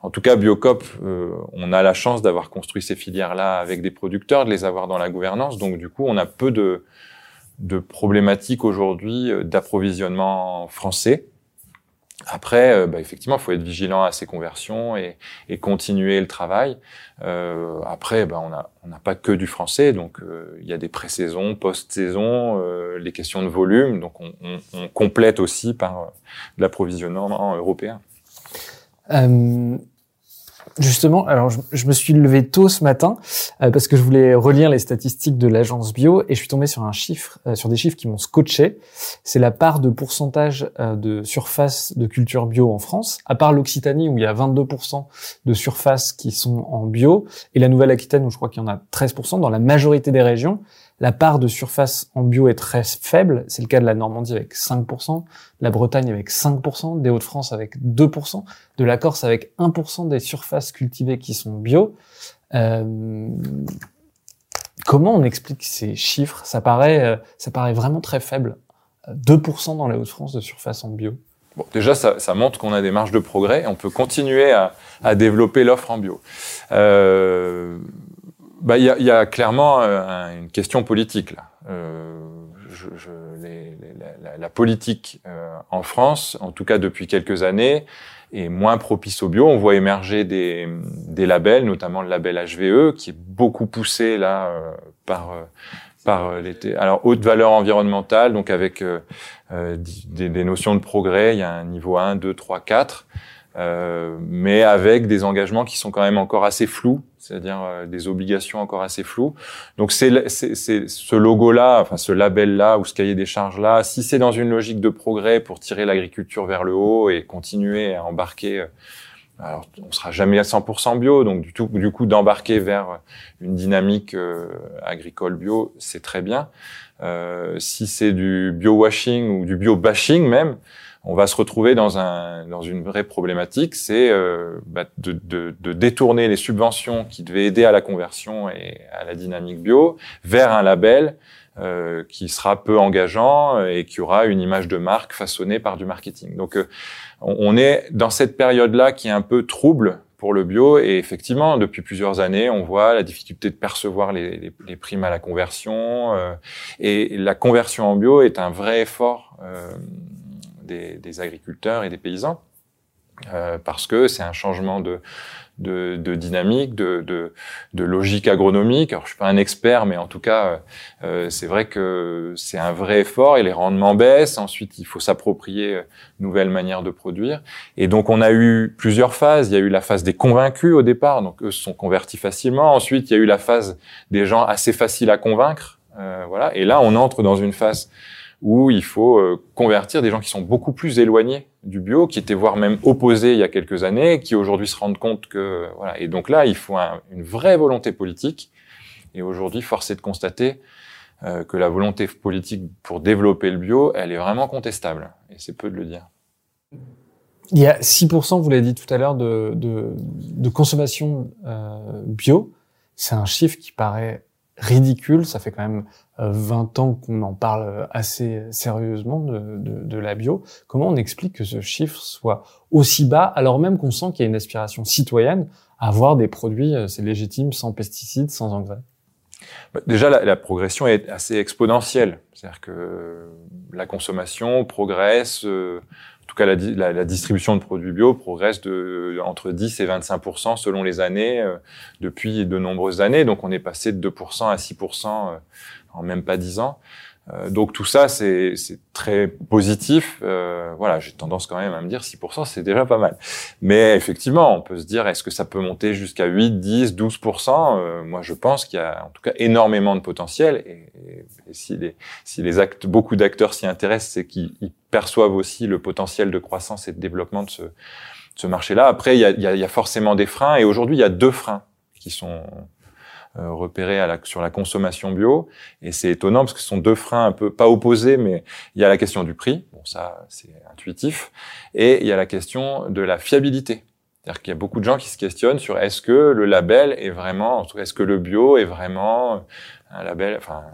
En tout cas, Biocop, euh, on a la chance d'avoir construit ces filières-là avec des producteurs, de les avoir dans la gouvernance. Donc, du coup, on a peu de, de problématiques aujourd'hui euh, d'approvisionnement français. Après, euh, bah, effectivement, il faut être vigilant à ces conversions et, et continuer le travail. Euh, après, bah, on n'a on pas que du français, donc euh, il y a des pré-saisons, post-saison, euh, les questions de volume, donc on, on, on complète aussi par de l'approvisionnement européen. Justement, alors je, me suis levé tôt ce matin euh, parce que je voulais relire les statistiques de l'agence bio et je suis tombé sur un chiffre, euh, sur des chiffres qui m'ont scotché. C'est la part de pourcentage euh, de surface de culture bio en France, à part l'Occitanie où il y a 22% de surfaces qui sont en bio et la Nouvelle-Aquitaine où je crois qu'il y en a 13%. Dans la majorité des régions, la part de surface en bio est très faible. C'est le cas de la Normandie avec 5%, la Bretagne avec 5%, des Hauts-de-France avec 2%, de la Corse avec 1% des surfaces cultivées qui sont bio. Euh, comment on explique ces chiffres? Ça paraît, euh, ça paraît vraiment très faible. 2% dans les Hauts-de-France de surface en bio. Bon, déjà, ça, ça montre qu'on a des marges de progrès et on peut continuer à, à développer l'offre en bio. Euh, bah, il y a, y a, clairement euh, une question politique là. Euh, je, je, les, la, la, politique euh, en France, en tout cas depuis quelques années, est moins propice au bio. On voit émerger des, des labels, notamment le label HVE, qui est beaucoup poussé là euh, par par l'été. Alors haute valeur environnementale, donc avec des, des, notions de progrès. Il y a un niveau 1, 2, 3, 4. Euh, mais avec des engagements qui sont quand même encore assez flous, c'est-à-dire euh, des obligations encore assez floues. Donc c'est ce logo-là, enfin ce label-là ou ce cahier des charges-là, si c'est dans une logique de progrès pour tirer l'agriculture vers le haut et continuer à embarquer, euh, alors on sera jamais à 100% bio, donc du, tout, du coup d'embarquer vers une dynamique agricole bio, c'est très bien. Euh, si c'est du bio-washing ou du bio-bashing même, on va se retrouver dans, un, dans une vraie problématique, c'est euh, bah, de, de, de, détourner les subventions qui devaient aider à la conversion et à la dynamique bio vers un label euh, qui sera peu engageant et qui aura une image de marque façonnée par du marketing. Donc euh, on est dans cette période-là qui est un peu trouble pour le bio et effectivement depuis plusieurs années on voit la difficulté de percevoir les, les, les primes à la conversion euh, et la conversion en bio est un vrai effort euh, des, agriculteurs et des paysans. Euh, parce que c'est un changement de, de, dynamique, de, de, logique agronomique. Alors, je suis pas un expert, mais en tout cas, euh, c'est vrai que c'est un vrai effort et les rendements baissent. Ensuite, il faut s'approprier euh, nouvelles manières de produire. Et donc, on a eu plusieurs phases. Il y a eu la phase des convaincus au départ, donc eux se sont convertis facilement. Ensuite, il y a eu la phase des gens assez faciles à convaincre. voilà. Et là, on entre dans une phase où il faut euh, convertir des gens qui sont beaucoup plus éloignés du bio, qui étaient voire même opposés il y a quelques années, qui aujourd'hui se rendent compte que voilà. Et donc là, il faut une vraie volonté politique Et aujourd'hui, force est de constater euh, que la volonté politique pour développer le bio, elle est vraiment contestable. Et c'est peu de le dire. Il y a 6%, vous l'avez dit tout à l'heure, de, de, de, consommation euh, bio. C'est un chiffre qui paraît ridicule. Ça fait quand même 20 euh, ans qu'on en parle assez sérieusement de, la bio. Comment on explique que ce chiffre soit aussi bas alors même qu'on sent qu'il y a une aspiration citoyenne à avoir des produits, euh, c'est légitime, sans pesticides, sans engrais? Bah, Déjà, la, progression est assez exponentielle. C'est-à-dire que la consommation progresse, euh, en tout cas la, distribution de produits bio progresse de entre 10 et 25% selon les années euh, depuis de nombreuses années. Donc on est passé de 2% à 6 en même pas 10 ans. Euh, donc tout ça, c'est très positif. Euh, voilà, j'ai tendance quand même à me dire 6%, c'est déjà pas mal. Mais effectivement, on peut se dire, est-ce que ça peut monter jusqu'à 8, 10, 12% euh, Moi, je pense qu'il y a en tout cas énormément de potentiel. Et, si, les, si les actes, beaucoup d'acteurs s'y intéressent, c'est qu'ils perçoivent aussi le potentiel de croissance et de développement de ce, ce marché-là. Après, il y a, il y a forcément des freins. Et aujourd'hui, il y a deux freins qui sont repéré à la, sur la consommation bio. Et c'est étonnant parce que ce sont deux freins un peu pas opposés, mais il y a la question du prix, bon ça c'est intuitif, et il y a la question de la fiabilité. C'est-à-dire qu'il y a beaucoup de gens qui se questionnent sur est-ce que le label est vraiment, est-ce que le bio est vraiment un label, enfin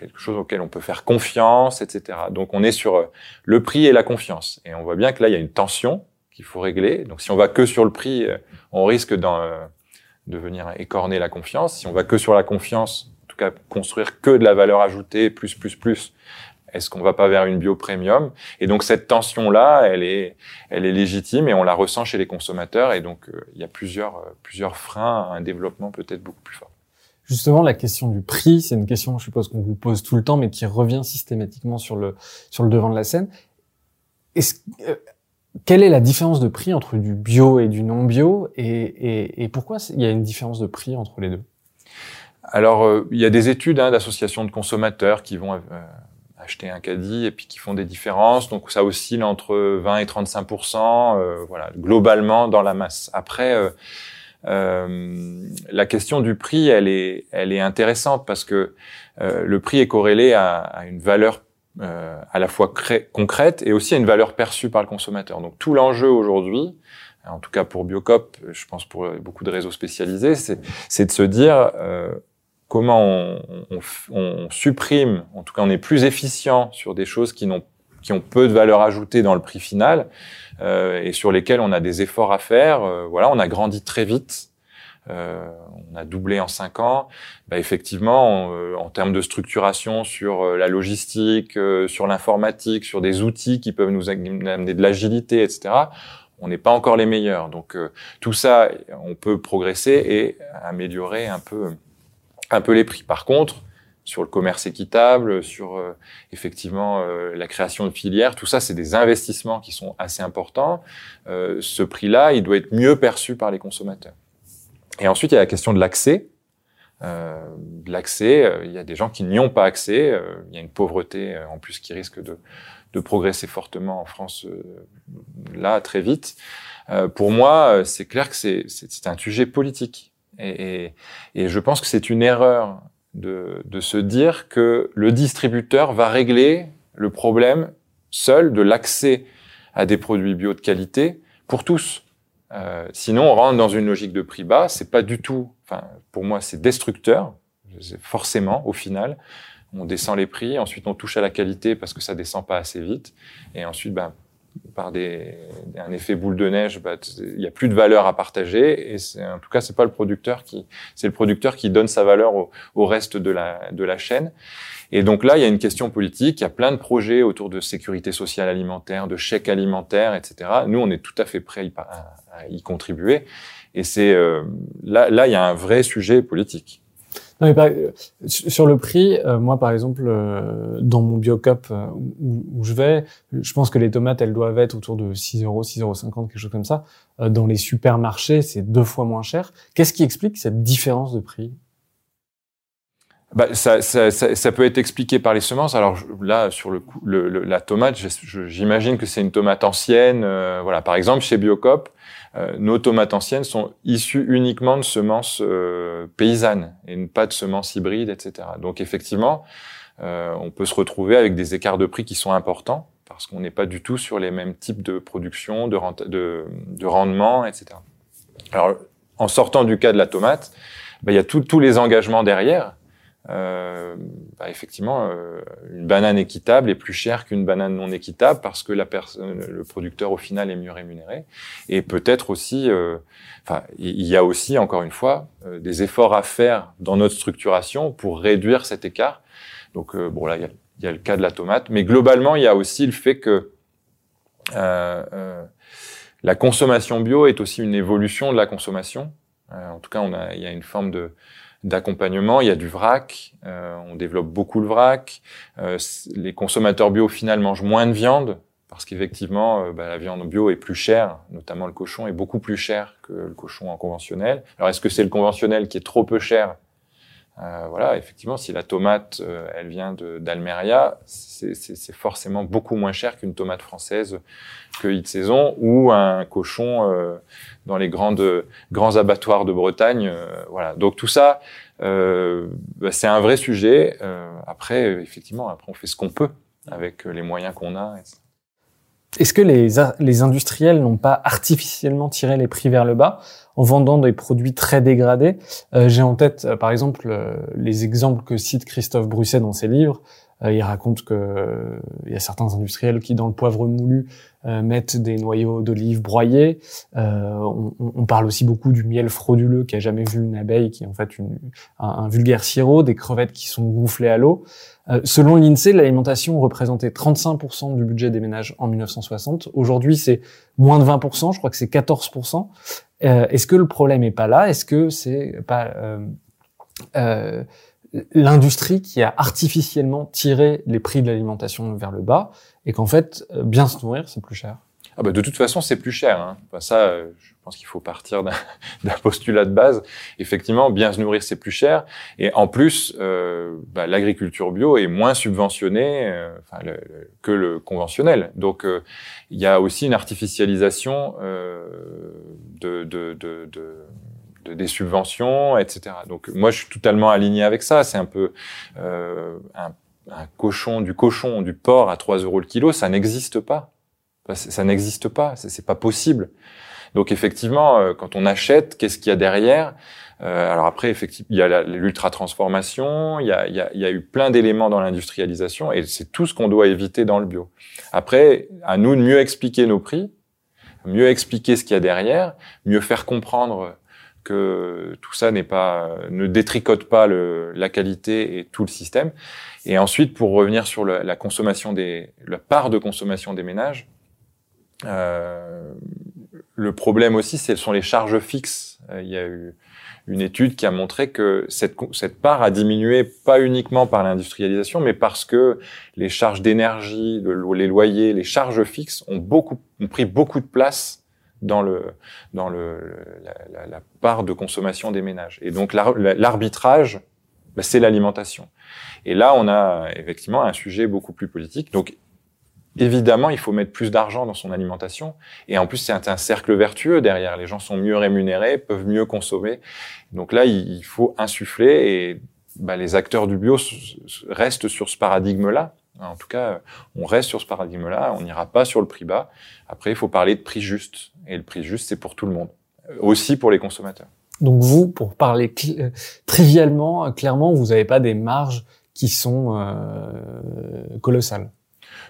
quelque chose auquel on peut faire confiance, etc. Donc on est sur euh, le prix et la confiance. Et on voit bien que là, il y a une tension qu'il faut régler. Donc si on va que sur le prix, euh, on risque dans, de venir écorner la confiance. Si on va que sur la confiance, en tout cas construire que de la valeur ajoutée, plus, plus, plus, est-ce qu'on va pas vers une bio premium? Et donc cette tension-là, elle est, elle est légitime et on la ressent chez les consommateurs. Et donc euh, il y a plusieurs, euh, plusieurs freins à un développement peut-être beaucoup plus fort. Justement, la question du prix, c'est une question, je suppose, qu'on vous pose tout le temps, mais qui revient systématiquement sur le sur le devant de la scène. Est-ce, euh, quelle est la différence de prix entre du bio et du non bio et, et, et pourquoi il y a une différence de prix entre les deux? Alors, euh, il y a des études hein, d'associations de consommateurs qui vont euh, acheter un caddie et puis qui font des différences. Donc, ça oscille entre 20 et 35% euh, voilà, globalement dans la masse. Après, euh, la question du prix, elle est, elle est intéressante parce que le prix est corrélé à, à une valeur euh, à la fois concrète et aussi à une valeur perçue par le consommateur. Donc tout l'enjeu aujourd'hui, en tout cas pour Biocop, je pense pour beaucoup de réseaux spécialisés, c'est de se dire euh, comment on, on, on, supprime, en tout cas on est plus efficient sur des choses qui n'ont qui ont peu de valeur ajoutée dans le prix final euh, et sur lesquelles on a des efforts à faire. Euh, voilà, on a grandi très vite euh, on a doublé en cinq ans. Bah, effectivement, euh, en termes de structuration sur euh, la logistique, sur l'informatique, sur des outils qui peuvent nous amener de l'agilité, etc on n'est pas encore les meilleurs. Donc tout ça, on peut progresser et améliorer un peu, un peu les prix. Par contre, sur le commerce équitable, sur effectivement la création de filières, tout ça, c'est des investissements qui sont assez importants. ce prix-là, il doit être mieux perçu par les consommateurs. Et ensuite, il y a la question de l'accès. Euh, l'accès, euh, il y a des gens qui n'y ont pas accès. Euh, il y a une pauvreté euh, en plus qui risque de, de progresser fortement en France là très vite. pour moi, c'est clair que c'est un sujet politique. Et, et, et je pense que c'est une erreur de, de se dire que le distributeur va régler le problème seul de l'accès à des produits bio de qualité pour tous. Euh, sinon, on rentre dans une logique de prix bas. C'est pas du tout. Enfin, pour moi, c'est destructeur. Forcément, au final, on descend les prix. Ensuite, on touche à la qualité parce que ça descend pas assez vite. Et ensuite, ben, par des, un effet boule de neige, ben, il n'y a plus de valeur à partager. Et en tout cas, c'est pas le producteur qui, c'est le producteur qui donne sa valeur au, au reste de la, de la chaîne. Et donc là, il y a une question politique. Il y a plein de projets autour de sécurité sociale alimentaire, de chèques alimentaires, etc. Nous, on est tout à fait prêts à, y contribuer. Et c'est euh, là, là, il y a un vrai sujet politique. Non, mais euh, sur le prix, euh, moi par exemple, dans mon biocop où, où, je vais, je pense que les tomates, elles doivent être autour de 6 euros, 6,50 euros, quelque chose comme ça. dans les supermarchés, c'est deux fois moins cher. Qu'est-ce qui explique cette différence de prix? Bah, ça, ça, ça, ça, peut être expliqué par les semences. Alors là, sur le, coup, le, la tomate, j'imagine que c'est une tomate ancienne. Euh, voilà, par exemple, chez Biocop, euh, nos tomates anciennes sont issues uniquement de semences euh, paysannes et pas de semences hybrides, etc. Donc effectivement, euh, on peut se retrouver avec des écarts de prix qui sont importants parce qu'on n'est pas du tout sur les mêmes types de production, de, de, de rendement, etc. Alors, en sortant du cas de la tomate, bah, il y a tous les engagements derrière euh, bah effectivement, euh, une banane équitable est plus chère qu'une banane non équitable parce que la le producteur au final est mieux rémunéré. Et peut-être aussi, euh, enfin, il y a aussi encore une fois euh, des efforts à faire dans notre structuration pour réduire cet écart. Donc euh, bon là, il y a, y a, le cas de la tomate, mais globalement, il y a aussi le fait que la consommation bio est aussi une évolution de la consommation. en tout cas, on a, il y a une forme de d'accompagnement. Il y a du vrac, euh, on développe beaucoup le vrac. Euh, les consommateurs bio au final mangent moins de viande parce qu'effectivement, euh, bah, la viande bio est plus chère, notamment le cochon est beaucoup plus cher que le cochon en conventionnel. Alors est-ce que c'est le conventionnel qui est trop peu cher euh, voilà, effectivement, si la tomate, euh, elle vient d'Almeria, c'est forcément beaucoup moins cher qu'une tomate française cueillie de saison ou un cochon euh, dans les grandes, grands abattoirs de Bretagne. voilà. Donc tout ça, bah, c'est un vrai sujet. après, effectivement, après on fait ce qu'on peut avec les moyens qu'on a. Est-ce que les, industriels n'ont pas artificiellement tiré les prix vers le bas en vendant des produits très dégradés? Euh, J'ai en tête, euh, par exemple, euh, les exemples que cite Christophe Brusset dans ses livres. Il raconte que il y a certains industriels qui, dans le poivre moulu, mettent des noyaux d'olive broyés. On, on, parle aussi beaucoup du miel frauduleux qui a jamais vu une abeille, qui est en fait une, un, vulgaire sirop, des crevettes qui sont gonflées à l'eau. Euh, selon l'INSEE, l'alimentation représentait 35% du budget des ménages en 1960. Aujourd'hui, c'est moins de 20%, je crois que c'est 14%. Euh, Est-ce que le problème est pas là? Est-ce que c'est pas euh, euh, l'industrie qui a artificiellement tiré les prix de l'alimentation vers le bas et qu'en fait, euh, bien se nourrir, c'est plus cher ah bah de toute façon, c'est plus cher. Hein. ça, euh, je pense qu'il faut partir d'un postulat de base. Effectivement, bien se nourrir, c'est plus cher. Et en plus, euh, bah, l'agriculture bio est moins subventionnée enfin, que le conventionnel. Donc, il y a aussi une artificialisation de, de, de, de des subventions, etc. Donc moi, je suis totalement aligné avec ça. C'est un peu un, un, cochon, du cochon, du porc à 3 euros le kilo, ça n'existe pas. Ça n'existe pas, c'est pas possible. Donc effectivement, euh, quand on achète, qu'est-ce qu'il y a derrière? Euh, Alors après, effectivement, il y a l'ultra transformation, il y a, y a, il y a eu plein d'éléments dans l'industrialisation, et c'est tout ce qu'on doit éviter dans le bio. Après, à nous de mieux expliquer nos prix, mieux expliquer ce qu'il y a derrière, mieux faire comprendre que tout ça n'est pas ne détricote pas le, la qualité et tout le système. Et ensuite, pour revenir sur la consommation des la part de consommation des ménages, euh, le problème aussi, ce sont les charges fixes. Euh, il y a eu une étude qui a montré que cette, cette part a diminué pas uniquement par l'industrialisation, mais parce que les charges d'énergie, les loyers, les charges fixes ont beaucoup ont pris beaucoup de place dans le dans le la, la, part de consommation des ménages. Et donc l'arbitrage, bah, c'est l'alimentation. Et là, on a effectivement un sujet beaucoup plus politique. Donc Évidemment, il faut mettre plus d'argent dans son alimentation. Et en plus, c'est un, cercle vertueux derrière. Les gens sont mieux rémunérés, peuvent mieux consommer. Donc là, il, faut insuffler et bah, les acteurs du bio restent sur ce paradigme-là. En tout cas, on reste sur ce paradigme-là. On n'ira pas sur le prix bas. Après, il faut parler de prix juste. Et le prix juste, c'est pour tout le monde. Aussi pour les consommateurs. Donc vous, pour parler euh, trivialement, clairement, vous n'avez pas des marges qui sont euh, colossales.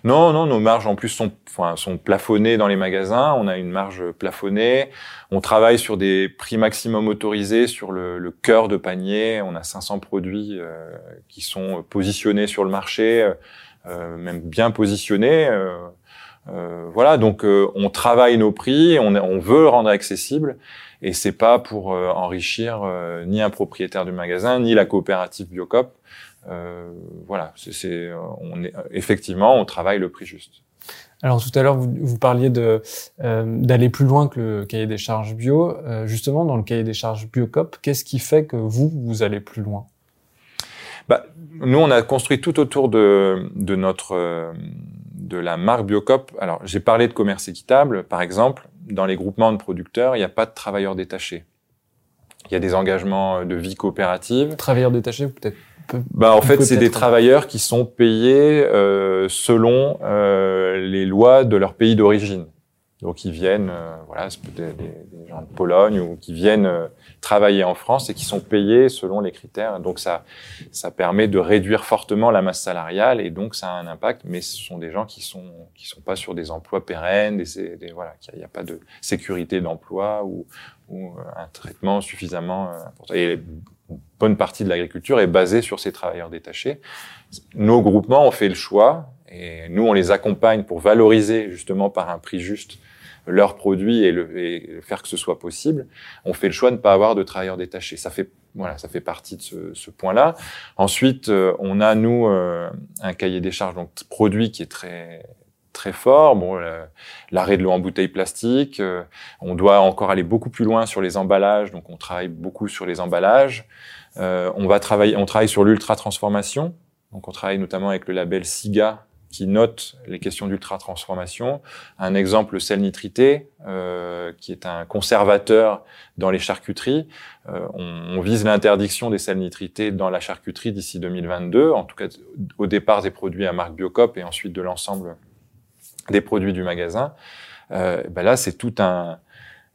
Non, non, nos marges en plus sont, enfin, sont plafonnées dans les magasins. On a une marge plafonnée. On travaille sur des prix maximum autorisés sur le, le cœur de panier. On a 500 produits euh, qui sont positionnés sur le marché, euh, même bien positionnés. Euh, euh voilà, donc on travaille nos prix, on, on veut rendre accessible, et c'est pas pour enrichir ni un propriétaire du magasin ni la coopérative Biocop. Euh, voilà, c'est, on est, effectivement, on travaille le prix juste. Alors tout à l'heure, vous, vous, parliez de euh, d'aller plus loin que le cahier des charges bio. Euh, justement, dans le cahier des charges Biocop, qu'est-ce qui fait que vous, vous allez plus loin? Bah, Nous, on a construit tout autour de, de notre de la marque Biocop. Alors, j'ai parlé de commerce équitable, par exemple. Dans les groupements de producteurs, il n'y a pas de travailleurs détachés. Il y a des engagements de vie coopérative. Travailleurs détachés, peut-être bah, en fait, c'est des travailleurs qui sont payés euh, selon euh, les lois de leur pays d'origine. Donc, ils viennent, euh, voilà, c'est peut-être des, gens de Pologne ou qui viennent euh, travailler en France et qui sont payés selon les critères. Donc, ça, ça permet de réduire fortement la masse salariale et donc ça a un impact. Mais ce sont des gens qui sont qui sont pas sur des emplois pérennes, des, des voilà, il n'y a, pas de sécurité d'emploi ou, ou euh, un traitement suffisamment important. Et bonne partie de l'agriculture est basée sur ces travailleurs détachés. Nos groupements ont fait le choix et nous on les accompagne pour valoriser justement par un prix juste leurs produits et, le, et, faire que ce soit possible, on fait le choix de ne pas avoir de travailleurs détachés. Ça fait voilà, ça fait partie de ce, ce point-là. Ensuite, euh, on a nous euh, un cahier des charges donc produit qui est très très fort. Bon, l'arrêt de l'eau en bouteille plastique. Euh, on doit encore aller beaucoup plus loin sur les emballages, donc on travaille beaucoup sur les emballages. on va travailler, on travaille sur l'ultra transformation. Donc on travaille notamment avec le label SIGA qui note les questions d'ultra-transformation. Un exemple, le sel nitrité, euh, qui est un conservateur dans les charcuteries. Euh, on, on, vise l'interdiction des sels nitrités dans la charcuterie d'ici 2022, en tout cas au départ des produits à marque Biocop et ensuite de l'ensemble des produits du magasin. Euh, ben là, c'est tout un,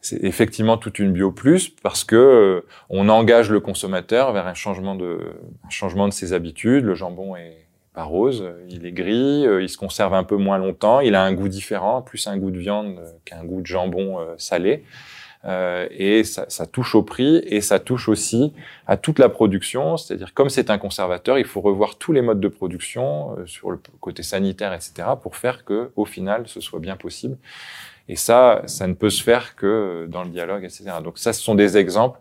c'est effectivement toute une bio plus parce que euh, on engage le consommateur vers un changement de, un changement de ses habitudes. Le jambon est pas rose, il est gris, euh, il se conserve un peu moins longtemps, il a un goût différent, plus un goût de viande qu'un goût de jambon euh, salé. Euh, et ça, ça, touche au prix et ça touche aussi à toute la production, c'est-à-dire comme c'est un conservateur, il faut revoir tous les modes de production sur le côté sanitaire, etc., pour faire que au final ce soit bien possible. Et ça, ça ne peut se faire que dans le dialogue, etc. Donc ça, ce sont des exemples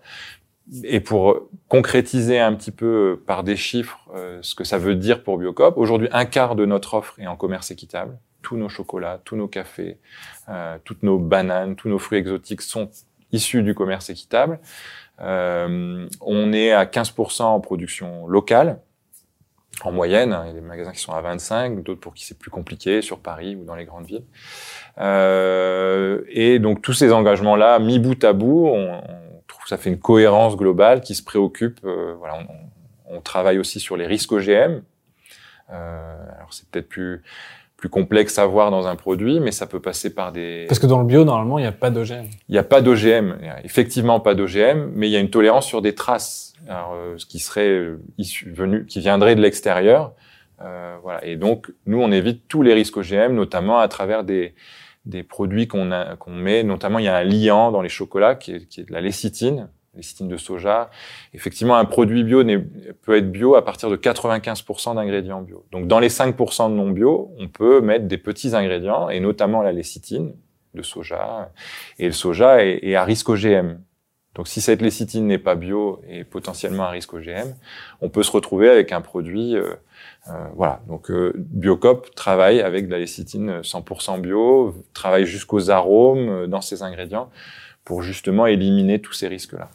et pour concrétiser un petit peu par des chiffres euh, ce que ça veut dire pour Biocop, aujourd'hui un quart de notre offre est en commerce équitable. Tous nos chocolats, tous nos cafés, euh, toutes nos bananes, tous nos fruits exotiques sont issus du commerce équitable. Euh, on est à 15% en production locale, en moyenne. Il y a des magasins qui sont à 25, d'autres pour qui c'est plus compliqué, sur Paris ou dans les grandes villes. Euh, et donc tous ces engagements-là, mis bout à bout, on, ça fait une cohérence globale qui se préoccupe. Euh, voilà, on, on, travaille aussi sur les risques OGM. Euh, alors c'est peut-être plus plus complexe à voir dans un produit, mais ça peut passer par des. Parce que dans le bio, normalement, il n'y a pas d'OGM. Il n'y a pas d'OGM, effectivement pas d'OGM, mais il y a une tolérance sur des traces, alors, euh, ce qui serait euh, issu, venu, qui viendrait de l'extérieur. Euh, voilà. Et donc, nous, on évite tous les risques OGM, notamment à travers des, des produits qu'on met, notamment il y a un liant dans les chocolats qui est, qui est de la lécithine, lécithine de soja. Effectivement, un produit bio peut être bio à partir de 95% d'ingrédients bio. Donc dans les 5% de non bio, on peut mettre des petits ingrédients et notamment la lécithine de soja. Et le soja est, est à risque OGM. Donc si cette lécithine n'est pas bio et potentiellement à risque OGM, on peut se retrouver avec un produit euh, euh, voilà, donc euh, Biocop travaille avec de la lécithine 100% bio, travaille jusqu'aux arômes euh, dans ses ingrédients pour justement éliminer tous ces risques-là.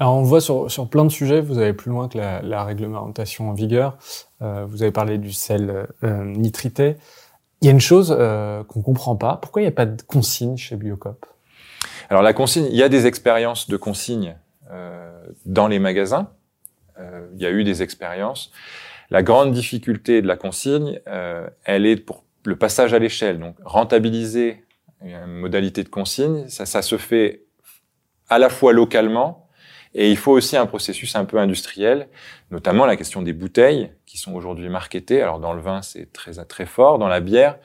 Alors on voit sur, sur plein de sujets, vous allez plus loin que la, la réglementation en vigueur. Euh, vous avez parlé du sel nitrité. Il y a une chose euh, qu'on comprend pas. Pourquoi il n'y a pas de consigne chez Biocop? Alors la consigne, il y a des expériences de consigne dans les magasins. il y a eu des expériences. La grande difficulté de la consigne, euh, elle est pour le passage à l'échelle. Donc, rentabiliser une modalité de consigne, ça, ça se fait à la fois localement et il faut aussi un processus un peu industriel, notamment la question des bouteilles qui sont aujourd'hui marketées. Alors dans le vin, c'est très très fort. Dans la bière,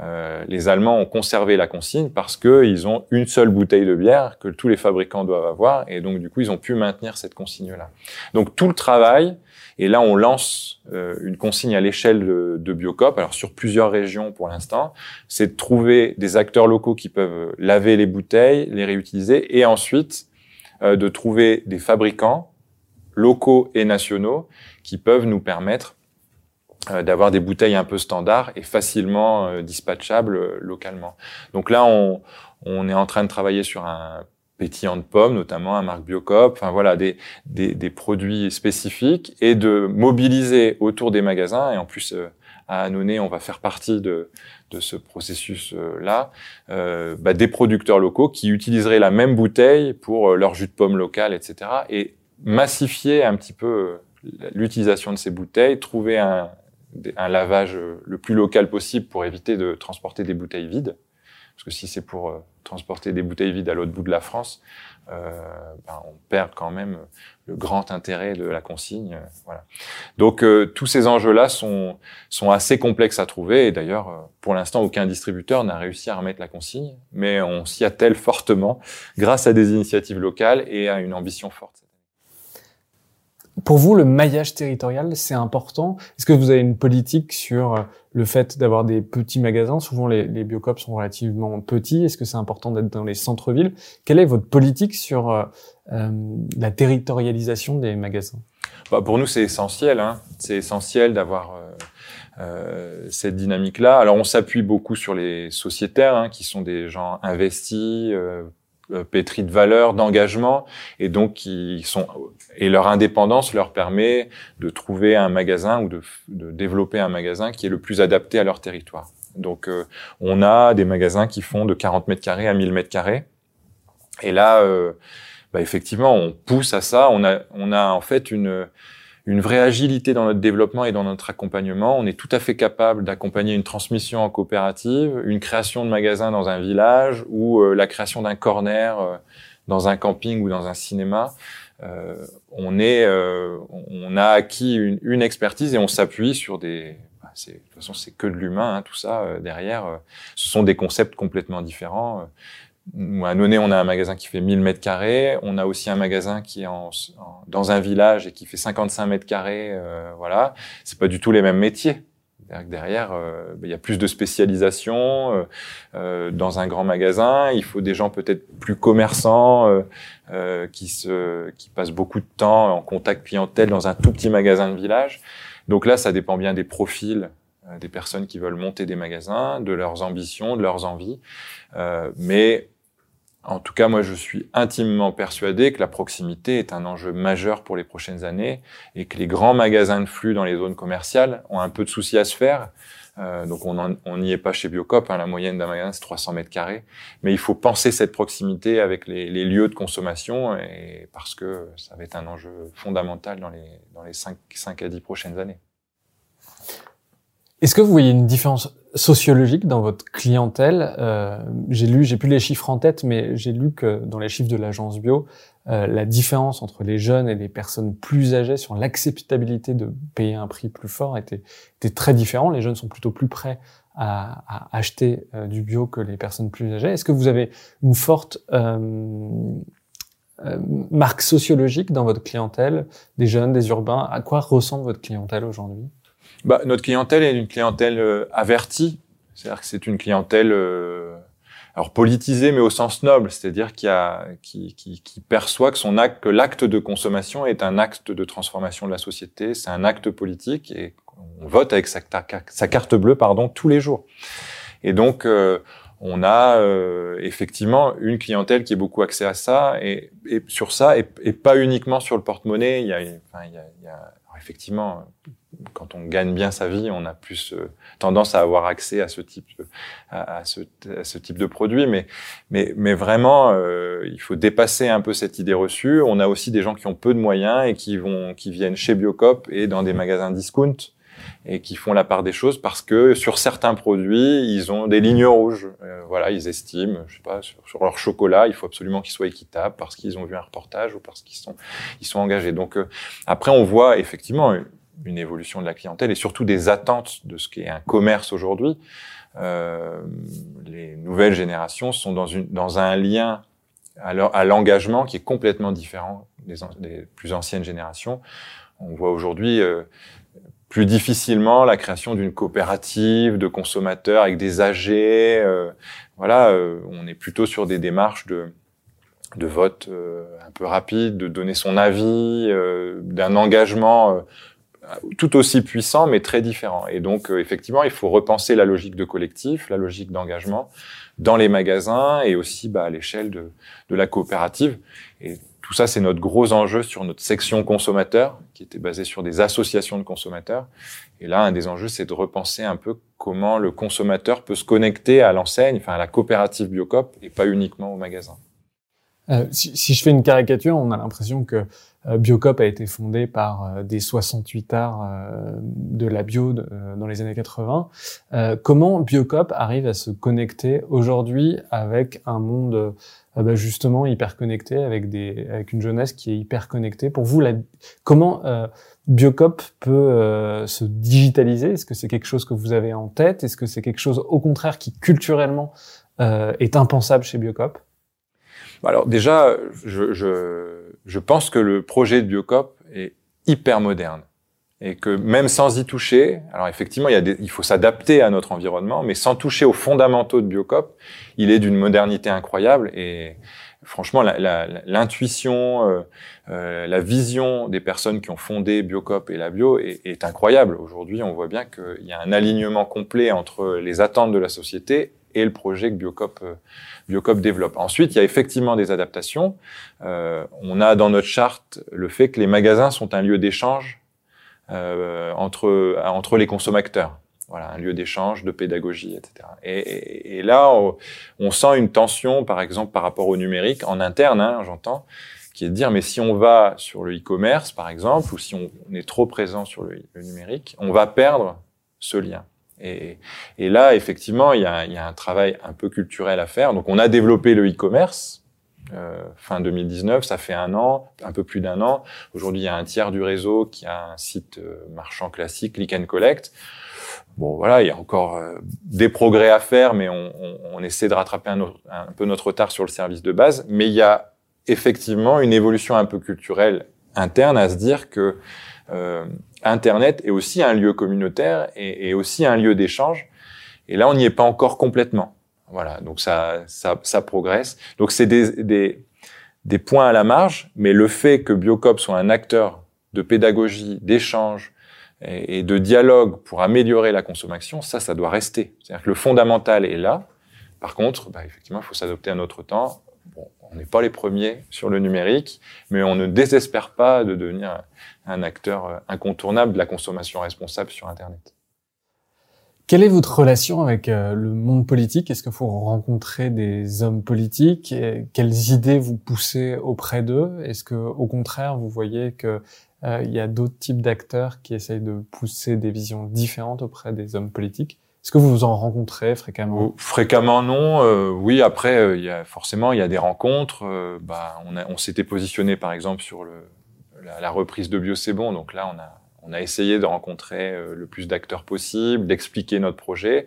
euh, les Allemands ont conservé la consigne parce qu'ils ont une seule bouteille de bière que tous les fabricants doivent avoir, et donc du coup ils ont pu maintenir cette consigne-là. Donc tout le travail et là, on lance euh, une consigne à l'échelle de, de, Biocop, alors sur plusieurs régions pour l'instant, c'est de trouver des acteurs locaux qui peuvent laver les bouteilles, les réutiliser, et ensuite euh, de trouver des fabricants locaux et nationaux qui peuvent nous permettre d'avoir des bouteilles un peu standards et facilement dispatchables localement. Donc là, on, on est en train de travailler sur un pétillantes pommes, notamment à marque Biocop, enfin voilà, des, des, des, produits spécifiques et de mobiliser autour des magasins. Et en plus, euh, à Annonay, on va faire partie de, de ce processus-là, euh, bah, des producteurs locaux qui utiliseraient la même bouteille pour leur jus de pomme local, etc. Et massifier un petit peu l'utilisation de ces bouteilles, trouver un, un lavage le plus local possible pour éviter de transporter des bouteilles vides. Parce que si c'est pour euh, transporter des bouteilles vides à l'autre bout de la France, euh, ben, on perd quand même le grand intérêt de la consigne. Euh, voilà. Donc euh, tous ces enjeux-là sont, sont assez complexes à trouver. Et d'ailleurs, pour l'instant, aucun distributeur n'a réussi à remettre la consigne, mais on s'y attelle fortement grâce à des initiatives locales et à une ambition forte. Pour vous, le maillage territorial, c'est important? Est-ce que vous avez une politique sur euh, le fait d'avoir des petits magasins? Souvent, les, les biocops sont relativement petits. Est-ce que c'est important d'être dans les centres-villes? Quelle est votre politique sur euh, euh la territorialisation des magasins? Bah Pour nous, c'est essentiel. Hein. C'est essentiel d'avoir euh, euh, cette dynamique-là. Alors, on s'appuie beaucoup sur les sociétaires, hein, qui sont des gens investis, pétris de valeurs, d'engagement, et donc qui sont et leur indépendance leur permet de trouver un magasin ou de, de développer un magasin qui est le plus adapté à leur territoire. Donc euh, on a des magasins qui font de 40 mètres carrés à 1000 mètres carrés, et là, euh, bah, effectivement, on pousse à ça. On a on a en fait une une vraie agilité dans notre développement et dans notre accompagnement. On est tout à fait capable d'accompagner une transmission en coopérative, une création de magasin dans un village ou euh, la création d'un corner euh, dans un camping ou dans un cinéma. Euh, on est, euh, on a acquis une, une expertise et on s'appuie sur des. Bah, de toute façon, c'est que de l'humain, hein, tout ça derrière. ce sont des concepts complètement différents à Nonay, on a un magasin qui fait 1000 mètres carrés. On a aussi un magasin qui est en, dans un village et qui fait 55 mètres carrés. Euh, voilà, c'est pas du tout les mêmes métiers. Derrière, euh, ben, il y a plus de spécialisation euh, euh, dans un grand magasin. Il faut des gens peut-être plus commerçants euh, qui se, qui passent beaucoup de temps en contact clientèle dans un tout petit magasin de village. Donc là, ça dépend bien des profils des personnes qui veulent monter des magasins, de leurs ambitions, de leurs envies. Mais en tout cas, moi, je suis intimement persuadé que la proximité est un enjeu majeur pour les prochaines années et que les grands magasins de flux dans les zones commerciales ont un peu de soucis à se faire. Euh, donc, on n'y est pas chez Biocop. Hein, la moyenne d'un magasin, c'est 300 mètres carrés. Mais il faut penser cette proximité avec les, les, lieux de consommation et parce que ça va être un enjeu fondamental dans les, dans les 5, 5 à 10 prochaines années. Est-ce que vous voyez une différence sociologique dans votre clientèle euh, J'ai lu, j'ai plus les chiffres en tête, mais j'ai lu que dans les chiffres de l'agence bio, euh, la différence entre les jeunes et les personnes plus âgées sur l'acceptabilité de payer un prix plus fort était, était très différent. Les jeunes sont plutôt plus prêts à, à acheter euh, du bio que les personnes plus âgées. Est-ce que vous avez une forte euh, euh, marque sociologique dans votre clientèle, des jeunes, des urbains? À quoi ressemble votre clientèle aujourd'hui? Bah, Notre clientèle est une clientèle euh, avertie. C'est-à-dire que c'est une clientèle euh, alors politisée, mais au sens noble, c'est-à-dire qui, qui, qui, qui, perçoit que son acte, que l'acte de consommation est un acte de transformation de la société, c'est un acte politique et on vote avec sa, carte bleue, pardon, tous les jours. Et donc euh, on a euh, effectivement une clientèle qui est beaucoup axée à ça et, et sur ça et, et, pas uniquement sur le porte-monnaie. Il enfin, il il y a effectivement quand on gagne bien sa vie, on a plus euh, tendance à avoir accès à ce type, à, ce, à ce, type de produit. Mais, mais, mais vraiment, euh, il faut dépasser un peu cette idée reçue. On a aussi des gens qui ont peu de moyens et qui vont, qui viennent chez Biocop et dans des magasins discount et qui font la part des choses parce que sur certains produits, ils ont des lignes rouges. Euh, voilà, ils estiment, je sais pas, sur, sur leur chocolat, il faut absolument qu'il soit équitable parce qu'ils ont vu un reportage ou parce qu'ils sont, ils sont engagés. Donc après, on voit effectivement une évolution de la clientèle et surtout des attentes de ce qu'est un commerce aujourd'hui. Euh, les nouvelles générations sont dans, une, dans un lien à l'engagement qui est complètement différent des, plus anciennes générations. On voit aujourd'hui euh, plus difficilement la création d'une coopérative de consommateurs avec des AG. Euh, voilà, euh, on est plutôt sur des démarches de, de vote euh, un peu rapide, de donner son avis, d'un engagement tout aussi puissant, mais très différent. Et donc, euh, effectivement, il faut repenser la logique de collectif, la logique d'engagement, dans les magasins et aussi bah, à l'échelle de, de la coopérative. Tout ça, c'est notre gros enjeu sur notre section consommateur, qui était basée sur des associations de consommateurs. Et là, un des enjeux, c'est de repenser un peu comment le consommateur peut se connecter à l'enseigne, enfin à la coopérative Biocop, et pas uniquement au magasin. Euh, si, je fais une caricature, on a l'impression que euh, Biocop a été fondé par euh, des 68 arts de la bio dans les années 80. comment Biocop arrive à se connecter aujourd'hui avec un monde bah, justement hyper connecté, avec, des, avec une jeunesse qui est hyper connectée Pour vous, comment Biocop peut se digitaliser? Est-ce que c'est quelque chose que vous avez en tête? Est-ce que c'est quelque chose au contraire qui culturellement est impensable chez Biocop? Alors déjà, je, je, je, pense que le projet de Biocop est hyper moderne et que même sans y toucher, alors effectivement, il, y a des, il faut s'adapter à notre environnement, mais sans toucher aux fondamentaux de Biocop, il est d'une modernité incroyable et franchement, l'intuition, euh, euh, la vision des personnes qui ont fondé Biocop et la bio est, est incroyable. Aujourd'hui, on voit bien qu'il y a un alignement complet entre les attentes de la société et le projet que Biocop, euh, Biocop développe. Ensuite, il y a effectivement des adaptations. Euh, on a dans notre charte le fait que les magasins sont un lieu d'échange entre, entre les consommateurs. Voilà, un lieu d'échange, de pédagogie, etc. Et, et, là, on, sent une tension, par exemple, par rapport au numérique, en interne, hein, j'entends, qui est de dire, mais si on va sur le e-commerce, par exemple, ou si on, est trop présent sur le numérique, on va perdre ce lien. Et, et, là, effectivement, il y, a, il y, a, un travail un peu culturel à faire. Donc, on a développé le e-commerce euh, fin 2019, ça fait un an, un peu plus d'un an. Aujourd'hui, il y a un tiers du réseau qui a un site euh, marchand classique, Click and Collect. Bon, voilà, il y a encore euh, des progrès à faire, mais on, on, on essaie de rattraper un, un, peu notre retard sur le service de base. Mais il y a effectivement une évolution un peu culturelle interne à se dire que euh, Internet est aussi un lieu communautaire et, et aussi un lieu d'échange. Et là, on n'y est pas encore complètement. Voilà, donc ça, ça, ça progresse. Donc c'est des, des, des points à la marge, mais le fait que Biocop soit un acteur de pédagogie, d'échange et, de dialogue pour améliorer la consommation, ça, ça doit rester. C'est-à-dire que le fondamental est là. Par contre, bah, effectivement, il faut s'adopter à notre temps. Bon, on n'est pas les premiers sur le numérique, mais on ne désespère pas de devenir un acteur incontournable de la consommation responsable sur Internet. Quelle est votre relation avec euh, le monde politique? Est-ce que vous rencontrez des hommes politiques? Quelles idées vous poussez auprès d'eux? Est-ce que, au contraire, vous voyez que euh, il y a d'autres types d'acteurs qui essayent de pousser des visions différentes auprès des hommes politiques? Est-ce que vous vous en rencontrez fréquemment? Fréquemment, non. Euh, oui, après, il y a forcément, il y a des rencontres. bah, on, on s'était positionné, par exemple, sur le, la, reprise de Bio c'est bon. Donc là, on a, on a essayé de rencontrer euh, le plus d'acteurs possible, d'expliquer notre projet.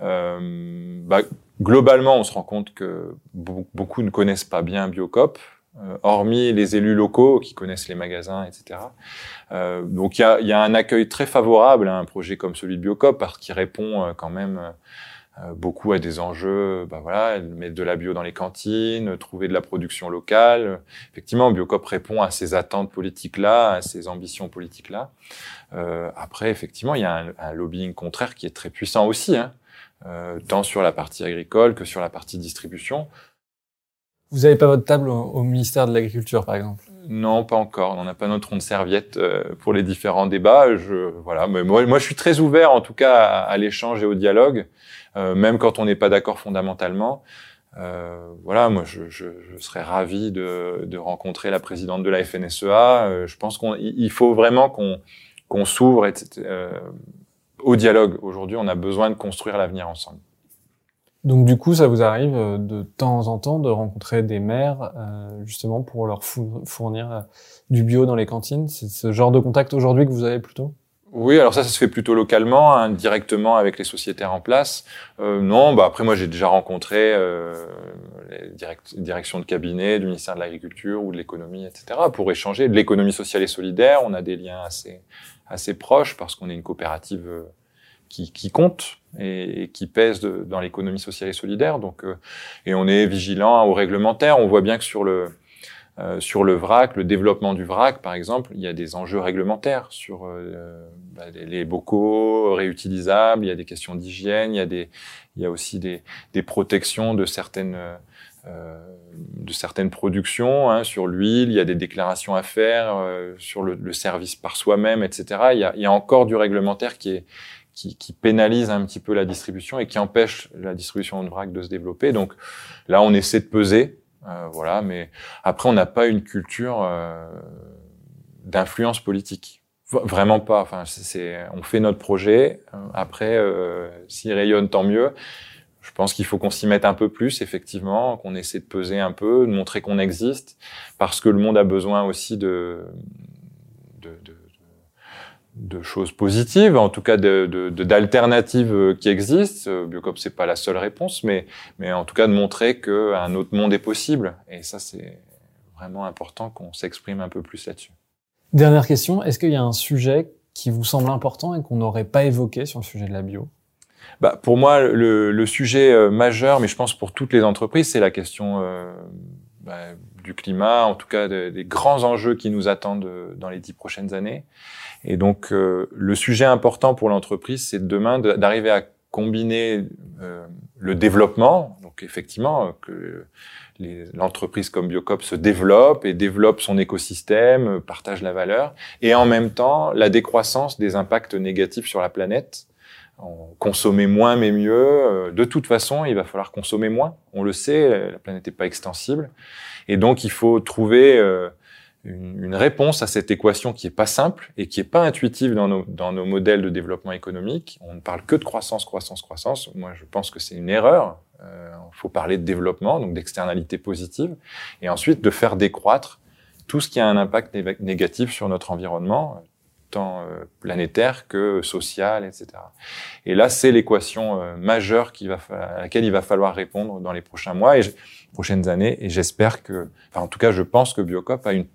Euh, bah, globalement, on se rend compte que beaucoup ne connaissent pas bien Biocop, euh, hormis les élus locaux qui connaissent les magasins, etc. Euh, donc il y a, y a, un accueil très favorable à un projet comme celui de Biocop parce qu'il répond quand même euh, beaucoup à des enjeux, bah voilà, mettre de la bio dans les cantines, trouver de la production locale. Effectivement, Biocop répond à ces attentes politiques-là, à ces ambitions politiques-là. Euh, après, effectivement, il y a un, un, lobbying contraire qui est très puissant aussi, hein, euh, tant sur la partie agricole que sur la partie distribution. Vous n'avez pas votre table au, ministère de l'Agriculture, par exemple? Non, pas encore. On n'a pas notre rond de serviette euh, pour les différents débats. Je, voilà, mais moi, moi, je suis très ouvert, en tout cas, à, à l'échange et au dialogue. Euh, même quand on n'est pas d'accord fondamentalement. Euh, voilà, moi, je, je, je, serais ravi de, de, rencontrer la présidente de la FNSEA. Euh, je pense qu'il faut vraiment qu'on qu'on s'ouvre euh, au dialogue. Aujourd'hui, on a besoin de construire l'avenir ensemble. Donc du coup, ça vous arrive euh, de temps en temps de rencontrer des maires justement pour leur fournir du bio dans les cantines? C'est ce genre de contact aujourd'hui que vous avez plutôt? Oui, alors ça, ça se fait plutôt localement, hein, directement avec les sociétaires en place. Euh, non, bah après moi j'ai déjà rencontré euh, les direct, directions de cabinet du ministère de l'Agriculture ou de l'économie, etc. pour échanger de l'économie sociale et solidaire. On a des liens assez assez proches parce qu'on est une coopérative euh, qui, qui compte et, et, qui pèse de, dans l'économie sociale et solidaire. Donc euh, et on est vigilant au réglementaire. On voit bien que sur le euh, sur le vrac, le développement du vrac, par exemple, il y a des enjeux réglementaires sur euh, bah, les, bocaux réutilisables, il y a des questions d'hygiène, il y a il y a aussi des, des protections de certaines euh, de certaines productions hein, sur l'huile, il y a des déclarations à faire euh, sur le, le, service par soi-même, etc. Il y, a, il y a encore du réglementaire qui est qui, qui, pénalise un petit peu la distribution et qui empêche la distribution de vrac de se développer. Donc là, on essaie de peser voilà, mais après, on n'a pas une culture euh, d'influence politique. Vraiment pas. Enfin, c'est, on fait notre projet. Euh, après, euh, s'il rayonne, tant mieux. Je pense qu'il faut qu'on s'y mette un peu plus, effectivement, qu'on essaie de peser un peu, de montrer qu'on existe, parce que le monde a besoin aussi de, de, de de choses positives, en tout cas d'alternatives de, de, qui existent. Euh, Biocop c'est pas la seule réponse, mais mais en tout cas de montrer qu'un autre monde est possible. Et ça c'est vraiment important qu'on s'exprime un peu plus là-dessus. Dernière question, est-ce qu'il y a un sujet qui vous semble important et qu'on n'aurait pas évoqué sur le sujet de la bio? Bah, pour moi, le, le, sujet euh, majeur, mais je pense pour toutes les entreprises, c'est la question euh, bah, du climat, en tout cas des grands enjeux qui nous attendent euh, dans les dix prochaines années. Et donc, euh, le sujet important pour l'entreprise, c'est demain d'arriver à combiner euh, le développement, donc effectivement que l'entreprise comme Biocop se développe et développe son écosystème, partage la valeur, et en même temps la décroissance des impacts négatifs sur la planète. Consommer moins mais mieux. De toute façon, il va falloir consommer moins. On le sait, la planète n'est pas extensible. Et donc, il faut trouver euh, une, une, réponse à cette équation qui est pas simple et qui est pas intuitive dans nos, dans nos modèles de développement économique. On ne parle que de croissance, croissance, croissance. Moi, je pense que c'est une erreur. Il euh, faut parler de développement, donc d'externalité positive, et ensuite de faire décroître tout ce qui a un impact négatif sur notre environnement, tant euh, planétaire que social, etc. Et là, c'est l'équation euh, majeure qui va à laquelle il va falloir répondre dans les prochains mois et prochaines années. Et j'espère que, enfin, en tout cas, je pense que Biocop a une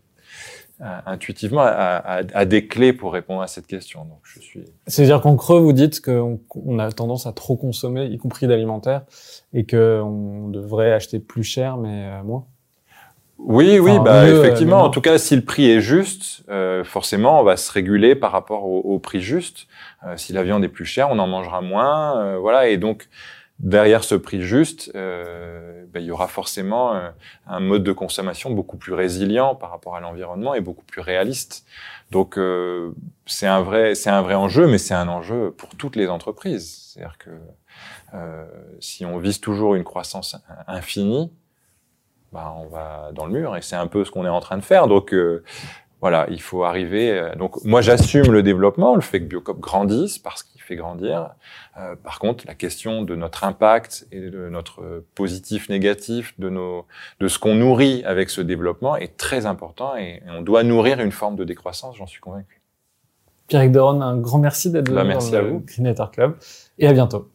intuitivement a, des clés pour répondre à cette question. Donc je suis. C'est-à-dire qu'en creux, vous dites qu'on on a tendance à trop consommer, y compris d'alimentaire, et qu'on devrait acheter plus cher mais euh, moins. Oui, oui, bah euh, effectivement. En tout cas, si le prix est juste, euh, forcément, on va se réguler par rapport au, au prix juste. Euh, si la viande est plus chère, on en mangera moins, euh, voilà. Et donc, derrière ce prix juste, euh, ben, il y aura forcément euh, un mode de consommation beaucoup plus résilient par rapport à l'environnement et beaucoup plus réaliste. Donc euh, c'est un vrai c'est un vrai enjeu, mais c'est un enjeu pour toutes les entreprises. C'est-à-dire que euh, si on vise toujours une croissance infinie, ben, on va dans le mur et c'est un peu ce qu'on est en train de faire. Donc euh, voilà, il faut arriver. Donc moi j'assume le développement, le fait que Biocop grandisse parce qu'il fait grandir. Euh, par contre, la question de notre impact et de notre positif, négatif, de, nos, de ce qu'on nourrit avec ce développement est très important et, on doit nourrir une forme de décroissance, j'en suis convaincu. Pierre Deron, un grand merci d'être bah, merci dans le Club et à bientôt.